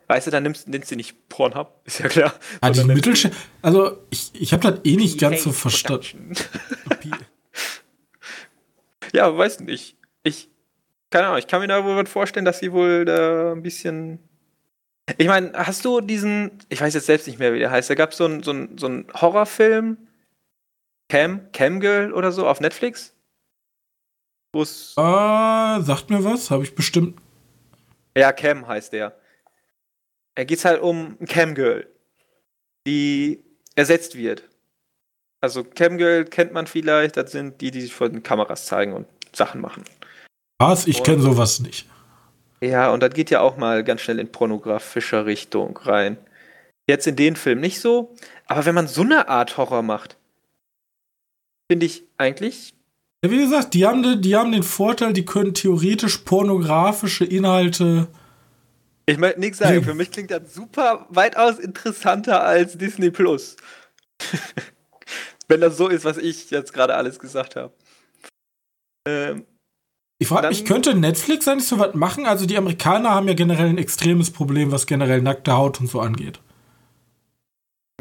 B: Weißt du, dann nimmst, nimmst du nicht Pornhub, ist ja klar.
A: Ah, die Mittelständler. Also, ich, ich habe das eh nicht ganz so verstanden.
B: ja, weiß nicht. Ich, keine Ahnung, ich kann mir da wohl was vorstellen, dass sie wohl da ein bisschen ich meine, hast du diesen, ich weiß jetzt selbst nicht mehr, wie der heißt, da gab so es so einen so ein Horrorfilm, Cam, Camgirl oder so auf Netflix?
A: Wo's ah, sagt mir was, habe ich bestimmt.
B: Ja, Cam heißt der. Er geht halt um Camgirl, die ersetzt wird. Also Camgirl kennt man vielleicht, das sind die, die sich vor den Kameras zeigen und Sachen machen.
A: Was? Ich kenne sowas nicht.
B: Ja, und das geht ja auch mal ganz schnell in pornografischer Richtung rein. Jetzt in den Film nicht so, aber wenn man so eine Art Horror macht, finde ich eigentlich.
A: Ja, wie gesagt, die haben, die haben den Vorteil, die können theoretisch pornografische Inhalte
B: Ich möchte nichts sagen. Für mich klingt das super weitaus interessanter als Disney Plus. Wenn das so ist, was ich jetzt gerade alles gesagt habe.
A: Ähm, ich frage mich, könnte Netflix eigentlich so was machen? Also die Amerikaner haben ja generell ein extremes Problem, was generell nackte Haut und so angeht.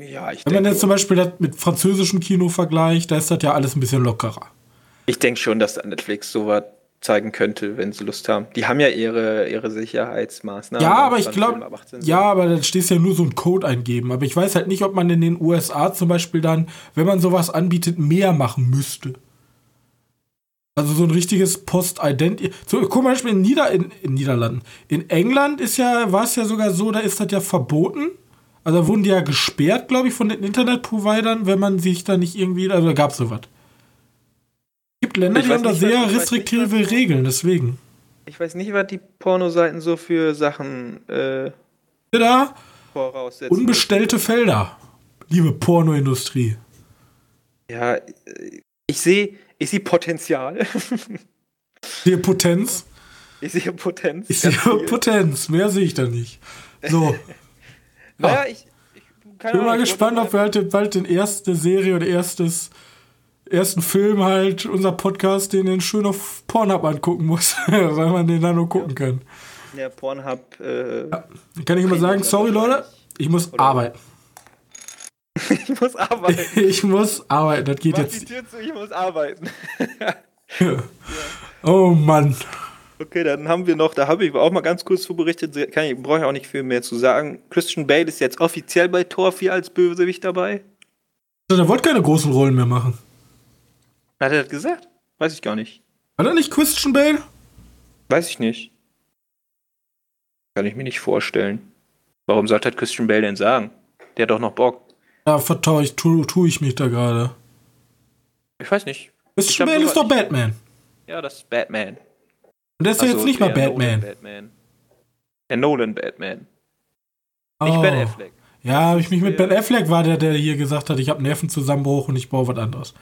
A: Ja, ich Wenn man jetzt zum Beispiel das mit französischem Kino vergleicht, da ist das ja alles ein bisschen lockerer.
B: Ich denke schon, dass Netflix sowas zeigen könnte, wenn sie Lust haben. Die haben ja ihre, ihre Sicherheitsmaßnahmen.
A: Ja, aber ich glaube, ja, aber da stehst ja nur so ein Code eingeben. Aber ich weiß halt nicht, ob man in den USA zum Beispiel dann, wenn man sowas anbietet, mehr machen müsste. Also so ein richtiges Post-Ident. So, guck mal, in, Nieder in, in Niederlanden. In England ist ja, war es ja sogar so, da ist das ja verboten. Also wurden die ja gesperrt, glaube ich, von den Internetprovidern, wenn man sich da nicht irgendwie, also da gab es sowas. Es gibt Länder, die haben da sehr was, restriktive nicht, Regeln, deswegen.
B: Ich weiß nicht, was die Pornoseiten so für Sachen äh,
A: da voraussetzen. Unbestellte Felder, liebe Pornoindustrie.
B: Ja, ich sehe ich sehe Potenzial.
A: Ich sehe Potenz.
B: Ich sehe Potenz.
A: Ich sehe Potenz, mehr sehe ich da nicht. So. naja, ich, ich bin mal gespannt, ob wir halt bald den erste Serie oder erstes ersten Film halt, unser Podcast, den den schön auf Pornhub angucken muss, weil man den dann nur gucken kann.
B: Ja, Pornhub. Äh, ja.
A: Kann ich immer sagen, sorry Leute, ich muss Oder? arbeiten.
B: ich muss arbeiten.
A: ich muss arbeiten, das geht Mach jetzt.
B: Die Tür zu, ich muss arbeiten.
A: ja. Oh Mann.
B: Okay, dann haben wir noch, da habe ich auch mal ganz kurz zu berichtet, brauche ich auch nicht viel mehr zu sagen. Christian Bale ist jetzt offiziell bei Tor 4 als Bösewicht dabei.
A: Also, der wollte keine großen Rollen mehr machen.
B: Hat er das gesagt? Weiß ich gar nicht.
A: Hat er nicht Christian Bale?
B: Weiß ich nicht. Kann ich mir nicht vorstellen. Warum sollte das Christian Bale denn sagen? Der hat doch noch Bock.
A: Ja, vertraue ich, tue tu ich mich da gerade.
B: Ich weiß nicht.
A: Christian Bale ist doch Batman.
B: Ja, das ist Batman.
A: Und der ist ja jetzt nicht mal Batman.
B: Batman. Der Nolan Batman.
A: Nicht oh. Ben Affleck. Ja, habe ich mich mit Ben Affleck war der, der hier gesagt hat, ich habe Nervenzusammenbruch und ich brauche was anderes.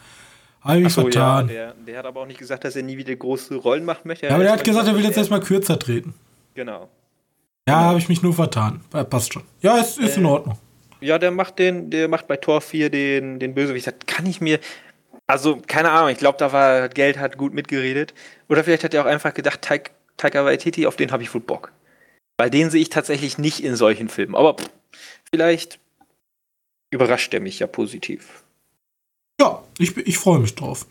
A: Habe ich so, vertan.
B: Ja, der, der, hat aber auch nicht gesagt, dass er nie wieder große Rollen machen möchte.
A: Ja, aber der hat gesagt, er will jetzt erstmal kürzer treten.
B: Genau.
A: Ja, habe ich mich nur vertan. Passt schon. Ja, es ist äh, in Ordnung.
B: Ja, der macht den, der macht bei Tor 4 den, den Bösewicht. Das kann ich mir. Also, keine Ahnung, ich glaube, da war Geld hat gut mitgeredet. Oder vielleicht hat er auch einfach gedacht, Taika, Taika Waititi, auf den habe ich wohl Bock. Weil den sehe ich tatsächlich nicht in solchen Filmen. Aber pff, vielleicht überrascht er mich ja positiv.
A: Ich, ich freue mich drauf.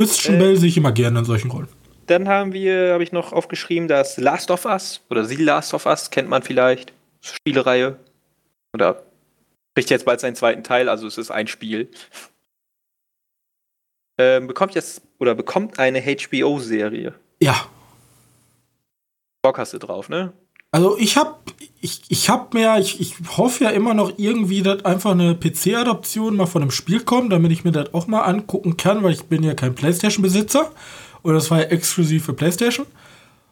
A: Christian äh, Bell sehe ich immer gerne in solchen Rollen.
B: Dann haben wir, habe ich noch aufgeschrieben, das Last of Us oder The Last of Us, kennt man vielleicht. Spielereihe. Oder kriegt jetzt bald seinen zweiten Teil, also es ist ein Spiel. Ähm, bekommt jetzt oder bekommt eine HBO-Serie.
A: Ja.
B: Bock hast du drauf, ne?
A: Also ich hab, ich, ich hab mir, ich, ich hoffe ja immer noch irgendwie, dass einfach eine PC-Adaption mal von einem Spiel kommt, damit ich mir das auch mal angucken kann, weil ich bin ja kein Playstation-Besitzer. Und das war ja exklusiv für Playstation.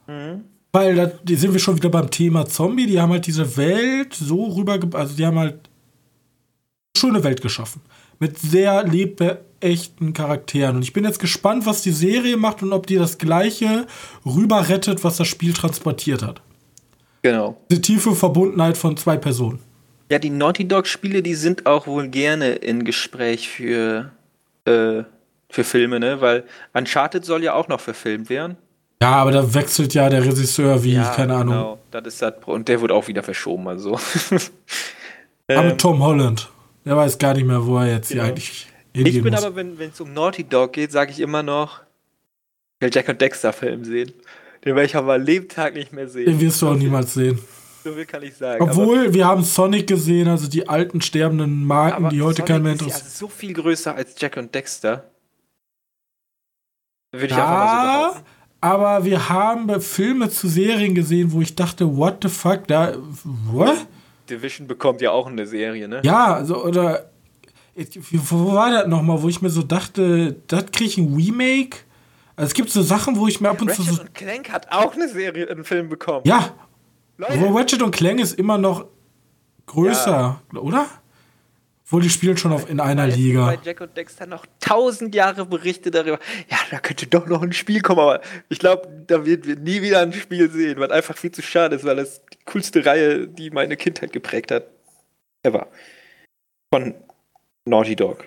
A: Mhm. Weil da sind wir schon wieder beim Thema Zombie. Die haben halt diese Welt so rüber, also die haben halt eine schöne Welt geschaffen. Mit sehr lebeechten Charakteren. Und ich bin jetzt gespannt, was die Serie macht und ob die das gleiche rüber rettet, was das Spiel transportiert hat.
B: Genau.
A: Die tiefe Verbundenheit von zwei Personen.
B: Ja, die Naughty Dog-Spiele, die sind auch wohl gerne in Gespräch für, äh, für Filme, ne? Weil Uncharted soll ja auch noch verfilmt werden.
A: Ja, aber da wechselt ja der Regisseur wie, ja, keine Ahnung. Genau,
B: das ist das, und der wird auch wieder verschoben, also.
A: aber ähm, Tom Holland, der weiß gar nicht mehr, wo er jetzt genau. hier eigentlich
B: hingehen Ich bin muss. aber, wenn es um Naughty Dog geht, sage ich immer noch, ich will Jack und Dexter Film sehen. Den werde ich aber Lebtag nicht mehr sehen.
A: Den wirst du auch niemals sehen.
B: So viel kann ich sagen.
A: Obwohl, aber wir haben Sonic gesehen, also die alten sterbenden Marken, die heute kein mehr interessieren.
B: Ist ja so viel größer als Jack und Dexter.
A: Würde ich ja, einfach mal so aber wir haben Filme zu Serien gesehen, wo ich dachte, what the fuck, da, what?
B: Division bekommt ja auch eine Serie, ne?
A: Ja, also, oder, wo war das nochmal, wo ich mir so dachte, das kriege ich ein Remake? Also es gibt so Sachen, wo ich mir ab und
B: zu
A: so.
B: Ratchet und Clank hat auch eine Serie, einen Film bekommen.
A: Ja. Leute. Ratchet und Clank ist immer noch größer, ja. oder? Obwohl die spielen schon auf, in einer
B: Weil
A: Liga.
B: Bei Jack und Dexter noch tausend Jahre Berichte darüber. Ja, da könnte doch noch ein Spiel kommen, aber ich glaube, da wird wir nie wieder ein Spiel sehen, was einfach viel zu schade ist, weil das die coolste Reihe, die meine Kindheit geprägt hat, ever. Von Naughty Dog.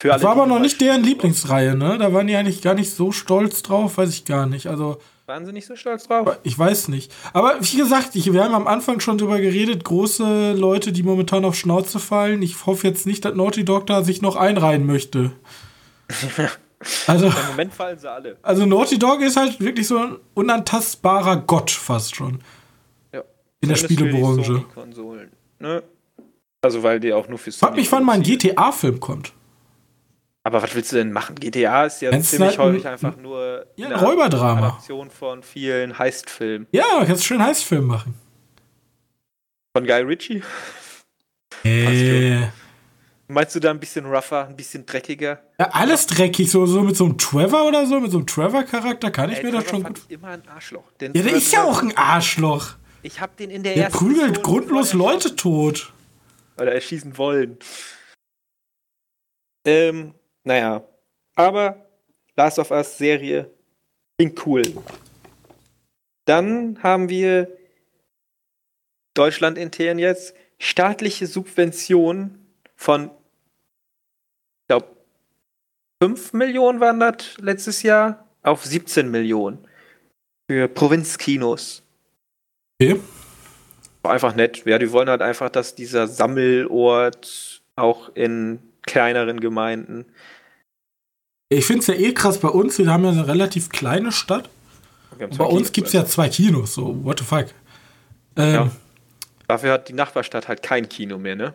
B: Für
A: Das war aber noch nicht deren Lieblingsreihe, ne? Da waren die eigentlich gar nicht so stolz drauf, weiß ich gar nicht. Also.
B: Waren sie nicht so stolz drauf?
A: ich weiß nicht. Aber wie gesagt, ich, wir haben am Anfang schon drüber geredet, große Leute, die momentan auf Schnauze fallen. Ich hoffe jetzt nicht, dass Naughty Dog da sich noch einreihen möchte. Also,
B: Im Moment fallen sie alle.
A: also Naughty Dog ist halt wirklich so ein unantastbarer Gott fast schon.
B: Ja.
A: In der Spielebranche.
B: Ne? Also, weil die auch nur für
A: Frag mich, wann mal ein. GTA-Film kommt.
B: Aber was willst du denn machen? GTA ist ja
A: Wenn's
B: ziemlich
A: halt ein-
B: häufig einfach nur
A: Ja, ein Räuberdrama.
B: Adaption von vielen Heist-Filmen.
A: Ja, kannst schön Heißfilm machen.
B: Von Guy Ritchie.
A: Äh,
B: Meinst du da ein bisschen rougher, ein bisschen dreckiger?
A: ja, alles dreckig, so, so mit so einem Trevor oder so, mit so einem Trevor-Charakter kann ich
B: Ey,
A: mir das
B: Trevor
A: schon
B: fand
A: gut.
B: ich immer ein Arschloch.
A: Ja, der ist ja auch ein Arschloch.
B: Ich hab den in der,
A: Der
B: ersten
A: prügelt
B: Mission
A: grundlos Leute tot.
B: Oder erschießen wollen. Ähm, naja. Aber Last of Us Serie klingt cool. Dann haben wir Deutschland intern jetzt staatliche Subventionen von, ich glaube, 5 Millionen waren das letztes Jahr auf 17 Millionen für Provinzkinos.
A: Okay.
B: War einfach nett. Ja, die wollen halt einfach, dass dieser Sammelort auch in kleineren Gemeinden.
A: Ich finde es ja eh krass bei uns, wir haben ja eine relativ kleine Stadt. Bei uns gibt es ja
B: also.
A: zwei Kinos, so, what the fuck. Ähm,
B: Ja. Dafür hat die Nachbarstadt halt kein Kino mehr, ne?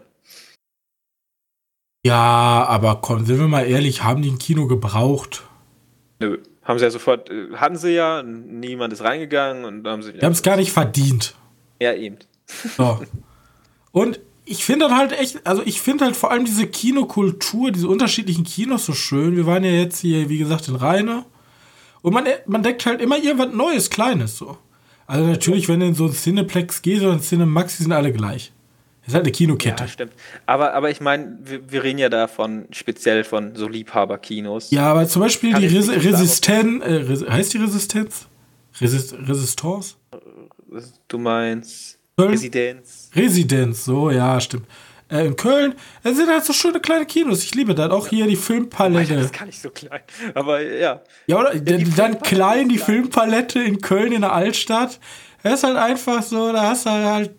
A: ja, aber komm, sind wir mal ehrlich, haben die ein Kino gebraucht?
B: Nö. Haben sie ja sofort, äh, hatten sie ja, niemand ist reingegangen und haben sie.
A: Die haben es gar nicht verdient.
B: Ja, eben.
A: So. Und ich finde halt echt, also ich finde halt vor allem diese Kinokultur, diese unterschiedlichen Kinos so schön. Wir waren ja jetzt hier, wie gesagt, in Rheine. Und man, man denkt halt immer irgendwas Neues, Kleines so. Also natürlich, wenn du in so ein Cineplex gehst oder ein Cinemax, die sind alle gleich. Das ist halt eine Kinokette.
B: Ja, stimmt. Aber, aber ich meine, wir, wir reden ja davon speziell von so Liebhaberkinos.
A: Ja, aber zum Beispiel
B: Kann
A: die
B: ich nicht
A: Resi
B: sagen, ob-
A: Resisten, äh, Res heißt die Resistenz? Resist Resistance?
B: Du meinst
A: Köln?
B: Residenz.
A: Residenz, so, ja, stimmt. Äh, in Köln, es sind halt so schöne kleine Kinos. Ich liebe das. Auch hier die
B: Das
A: Filmpalette.
B: ist gar nicht so klein. Aber ja.
A: Ja, oder?
B: die
A: dann klein, die. Filmpalette in Köln in der Altstadt. Das ist halt einfach so, da hast du halt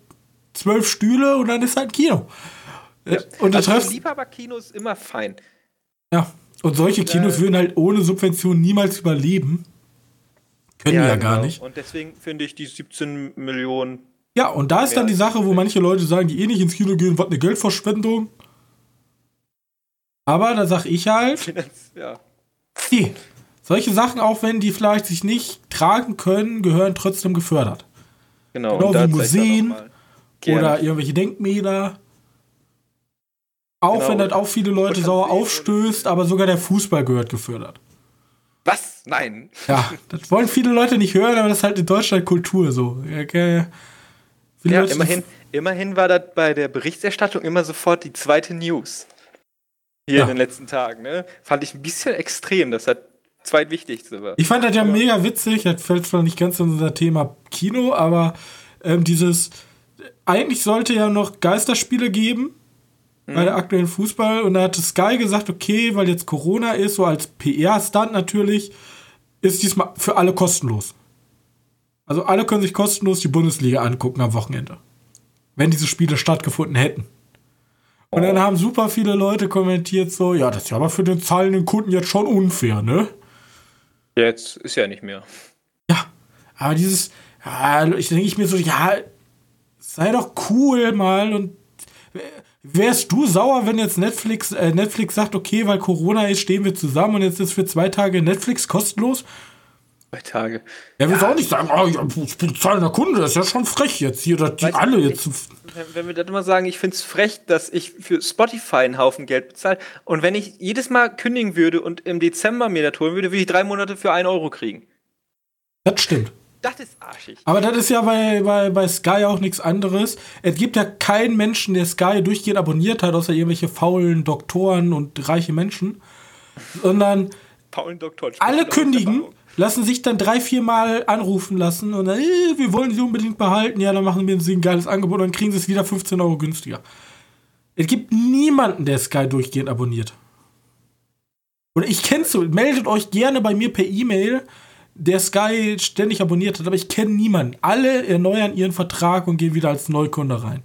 A: zwölf Stühle und dann ist halt ein Kino. Äh, Und du
B: also. Liebhaberkino ist immer fein.
A: Ja. Und solche Kinos
B: Äh,
A: würden halt ohne Subvention niemals überleben. Können die ja gar
B: genau.
A: nicht.
B: Und deswegen finde ich die 17 Millionen.
A: Ja, und da ist dann die Sache, wo manche Leute sagen, die eh nicht ins Kino gehen, was eine Geldverschwendung. Aber da sag ich halt,
B: Ja.
A: die, solche Sachen, auch wenn die vielleicht sich nicht tragen können, gehören trotzdem gefördert.
B: Genau,
A: Genau wie Museen. Oder irgendwelche Denkmäler. Auch
B: Genau.
A: wenn das auch viele Leute sauer aufstößt, aber sogar der Fußball gehört gefördert.
B: Was? Nein.
A: Ja, das wollen viele Leute nicht hören, aber das ist halt in Deutschland Kultur so. Okay.
B: Ja, immerhin, immerhin war das bei der Berichterstattung immer sofort die zweite News. Hier
A: Ja.
B: in den letzten Tagen, ne? Fand ich ein bisschen extrem, dass das zweitwichtigste war.
A: Ich fand das ja mega witzig, das fällt zwar nicht ganz in unser Thema Kino, aber ähm, dieses, eigentlich sollte ja noch Geisterspiele geben bei der aktuellen Fußball und da hatte Sky gesagt, okay, weil jetzt Corona ist, so als PR-Stunt natürlich, ist diesmal für alle kostenlos. Also alle können sich kostenlos die Bundesliga angucken am Wochenende. Wenn diese Spiele stattgefunden hätten. Und dann haben super viele Leute kommentiert so, ja, das ist ja aber für den zahlenden Kunden jetzt schon unfair, ne?
B: Jetzt ist ja nicht mehr.
A: Ja, aber dieses, ja, ich denke ich mir so, ja, sei doch cool mal und wärst du sauer, wenn jetzt Netflix, äh, Netflix sagt, okay, weil Corona ist, stehen wir zusammen und jetzt ist für zwei Tage Netflix kostenlos?
B: Zwei Tage.
A: Ja, wir ja. auch nicht sagen, oh, ich bin zahlender Kunde, das ist ja schon frech jetzt hier, dass die alle jetzt.
B: Wenn, wenn wir das immer sagen, ich finde es frech, dass ich für Spotify einen Haufen Geld bezahle und wenn ich jedes Mal kündigen würde und im Dezember mir das holen würde, würde ich drei Monate für einen Euro kriegen.
A: Das stimmt.
B: Das ist arschig.
A: Aber das ist ja bei, bei, bei Sky auch nichts anderes. Es gibt ja keinen Menschen, der Sky durchgehend abonniert hat, außer irgendwelche faulen Doktoren und reiche Menschen. Sondern alle kündigen. Lassen sich dann drei, vier Mal anrufen lassen und dann, äh, wir wollen sie unbedingt behalten. Ja, dann machen wir sie ein geiles Angebot und dann kriegen sie es wieder 15 Euro günstiger. Es gibt niemanden, der Sky durchgehend abonniert. Oder ich kenne so, meldet euch gerne bei mir per E-Mail, der Sky ständig abonniert hat, aber ich kenne niemanden. Alle erneuern ihren Vertrag und gehen wieder als Neukunde rein.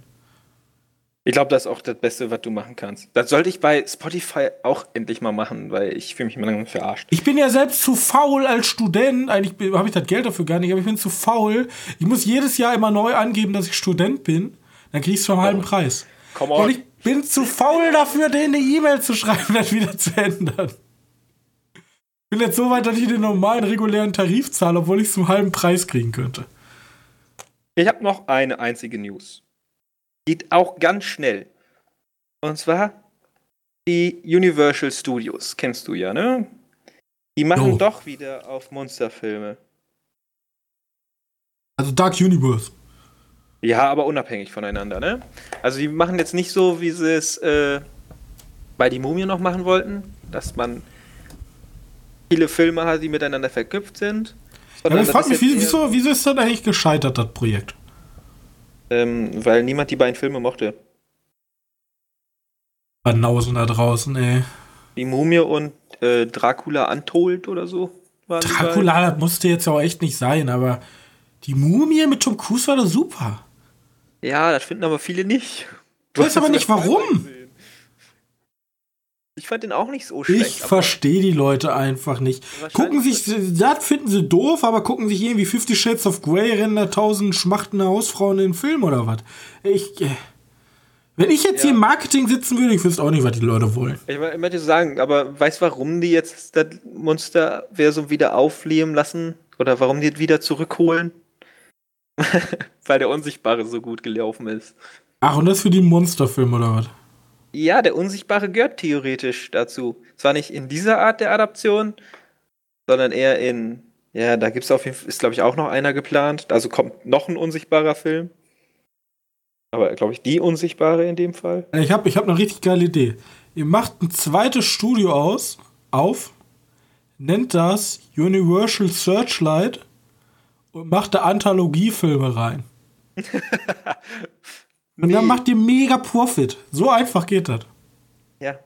B: Ich glaube, das ist auch das Beste, was du machen kannst. Das sollte ich bei Spotify auch endlich mal machen, weil ich fühle mich immer langsam verarscht.
A: Ich bin ja selbst zu faul als Student. Eigentlich habe ich das Geld dafür gar nicht, aber ich bin zu faul. Ich muss jedes Jahr immer neu angeben, dass ich Student bin. Dann kriegst du vom halben Preis.
B: Come
A: Und
B: on.
A: ich bin zu faul dafür, denen eine E-Mail zu schreiben und das wieder zu ändern. Ich bin jetzt so weit, dass ich den normalen, regulären Tarif zahle, obwohl ich es zum halben Preis kriegen könnte.
B: Ich habe noch eine einzige News. Geht auch ganz schnell. Und zwar die Universal Studios. Kennst du ja, ne? Die machen
A: Jo.
B: doch wieder auf Monsterfilme.
A: Also Dark Universe.
B: Ja, aber unabhängig voneinander, ne? Also die machen jetzt nicht so, wie sie es äh, bei die Mumie noch machen wollten, dass man viele Filme hat, die miteinander verknüpft sind.
A: Ja, ich frage mich, wieso, wieso ist das eigentlich gescheitert, das Projekt?
B: Ähm, weil niemand die beiden Filme mochte.
A: Banausen da draußen, ey.
B: Die Mumie und äh, Dracula Untold oder so.
A: Dracula, das musste jetzt ja auch echt nicht sein, aber die Mumie mit Tom Cruise war doch super.
B: Ja, das finden aber viele nicht.
A: Ich weiß aber nicht, warum.
B: gesehen. Ich fand den auch nicht so schlecht.
A: Ich verstehe die Leute einfach nicht. Gucken sich, das finden sie doof, aber gucken sich irgendwie 50 Shades of Grey, rennen da tausend schmachtende Hausfrauen in den Film oder was? Ich, äh, wenn ich jetzt
B: Ja.
A: hier im Marketing sitzen würde, ich wüsste auch nicht, was die Leute wollen.
B: Ich mö- möchte sagen, aber weißt du, warum die jetzt das Monsterversum wieder aufleben lassen? Oder warum die es wieder zurückholen? Weil der Unsichtbare so gut gelaufen ist.
A: Ach, und das für die Monsterfilm oder was?
B: Ja, der Unsichtbare gehört theoretisch dazu. Zwar nicht in dieser Art der Adaption, sondern eher in. Ja, da gibt's auf jeden Fall, ist glaube ich auch noch einer geplant. Also kommt noch ein unsichtbarer Film. Aber glaube ich, die Unsichtbare in dem Fall.
A: Ich habe ich hab eine richtig geile Idee. Ihr macht ein zweites Studio aus, auf, nennt das Universal Searchlight und macht da Anthologiefilme rein. Und dann macht ihr mega Profit. So einfach geht das.
B: Ja.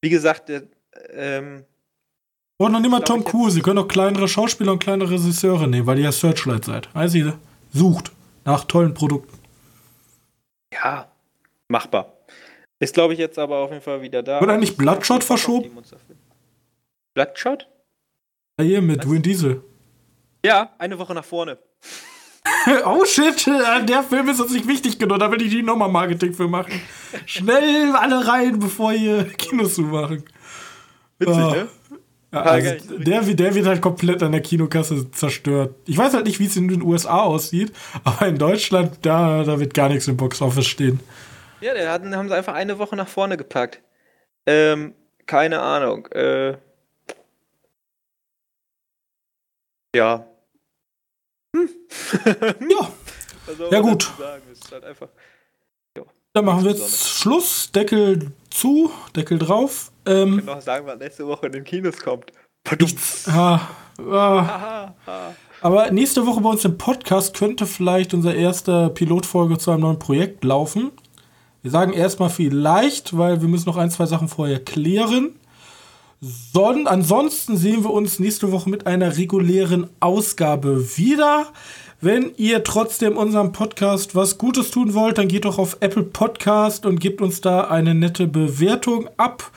B: Wie gesagt, der, ähm,
A: Und noch nicht mal Tom Cruise. Ihr könnt auch kleinere Schauspieler und kleinere Regisseure nehmen, weil ihr ja Searchlight seid. Weißt ihr? Sucht nach tollen Produkten.
B: ja, machbar. Ist, glaube ich, jetzt aber auf jeden Fall wieder da.
A: Wird eigentlich Bloodshot verschoben?
B: Bloodshot?
A: Ja, hier mit Vin Diesel.
B: Ja, eine Woche nach vorne.
A: Oh shit, äh, der Film ist uns nicht wichtig genug, da will ich die nochmal Marketing für machen. Schnell alle rein, bevor ihr Kinos zumachen.
B: Witzig,
A: Ja.
B: ne?
A: Ja, also, der, wird- der wird halt komplett an der Kinokasse zerstört. Ich weiß halt nicht, wie es in den USA aussieht, aber in Deutschland, da, da wird gar nichts im Boxoffice stehen.
B: Ja, den hatten, haben sie einfach eine Woche nach vorne gepackt. Ähm, keine Ahnung. Äh, ja.
A: Ja,
B: Was soll
A: Ja, gut.
B: halt einfach.
A: dann machen wir jetzt Schluss. Deckel zu, Deckel drauf. Ähm,
B: noch sagen, was nächste Woche in den Kinos kommt.
A: nichts. Ah, ah. Aber nächste Woche bei uns im Podcast könnte vielleicht unser erster Pilotfolge zu einem neuen Projekt laufen. Wir sagen erstmal vielleicht, weil wir müssen noch ein, zwei Sachen vorher klären. Son ansonsten sehen wir uns nächste Woche mit einer regulären Ausgabe wieder. Wenn ihr trotzdem unserem Podcast was Gutes tun wollt, dann geht doch auf Apple Podcast und gebt uns da eine nette Bewertung ab.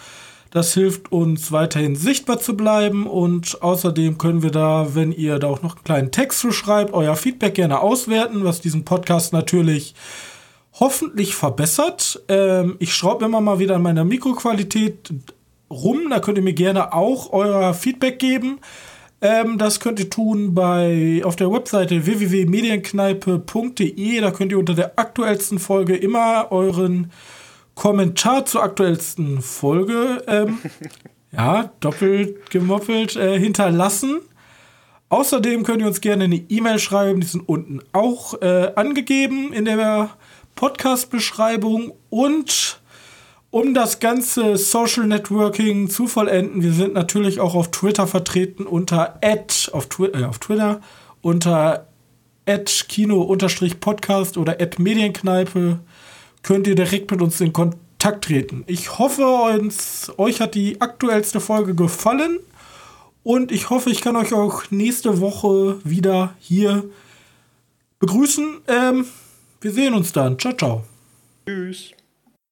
A: Das hilft uns weiterhin sichtbar zu bleiben und außerdem können wir da, wenn ihr da auch noch einen kleinen Text zu schreibt, euer Feedback gerne auswerten, was diesen Podcast natürlich hoffentlich verbessert. Ähm, ich schraube immer mal wieder an meiner Mikroqualität rum, da könnt ihr mir gerne auch euer Feedback geben. Ähm, das könnt ihr tun bei auf der Webseite www.medienkneipe.de. Da könnt ihr unter der aktuellsten Folge immer euren Kommentar zur aktuellsten Folge, ähm, ja, doppelt gemoppelt, äh, hinterlassen. Außerdem könnt ihr uns gerne eine E-Mail schreiben, die sind unten auch äh, angegeben in der Podcast-Beschreibung. Und um das ganze Social Networking zu vollenden, wir sind natürlich auch auf Twitter vertreten unter auf, Twi äh, auf Twitter unter kino-podcast oder medienkneipe könnt ihr direkt mit uns in Kontakt treten. Ich hoffe, uns, euch hat die aktuellste Folge gefallen. Und ich hoffe, ich kann euch auch nächste Woche wieder hier begrüßen. Ähm, wir sehen uns dann. Ciao, ciao. Tschüss.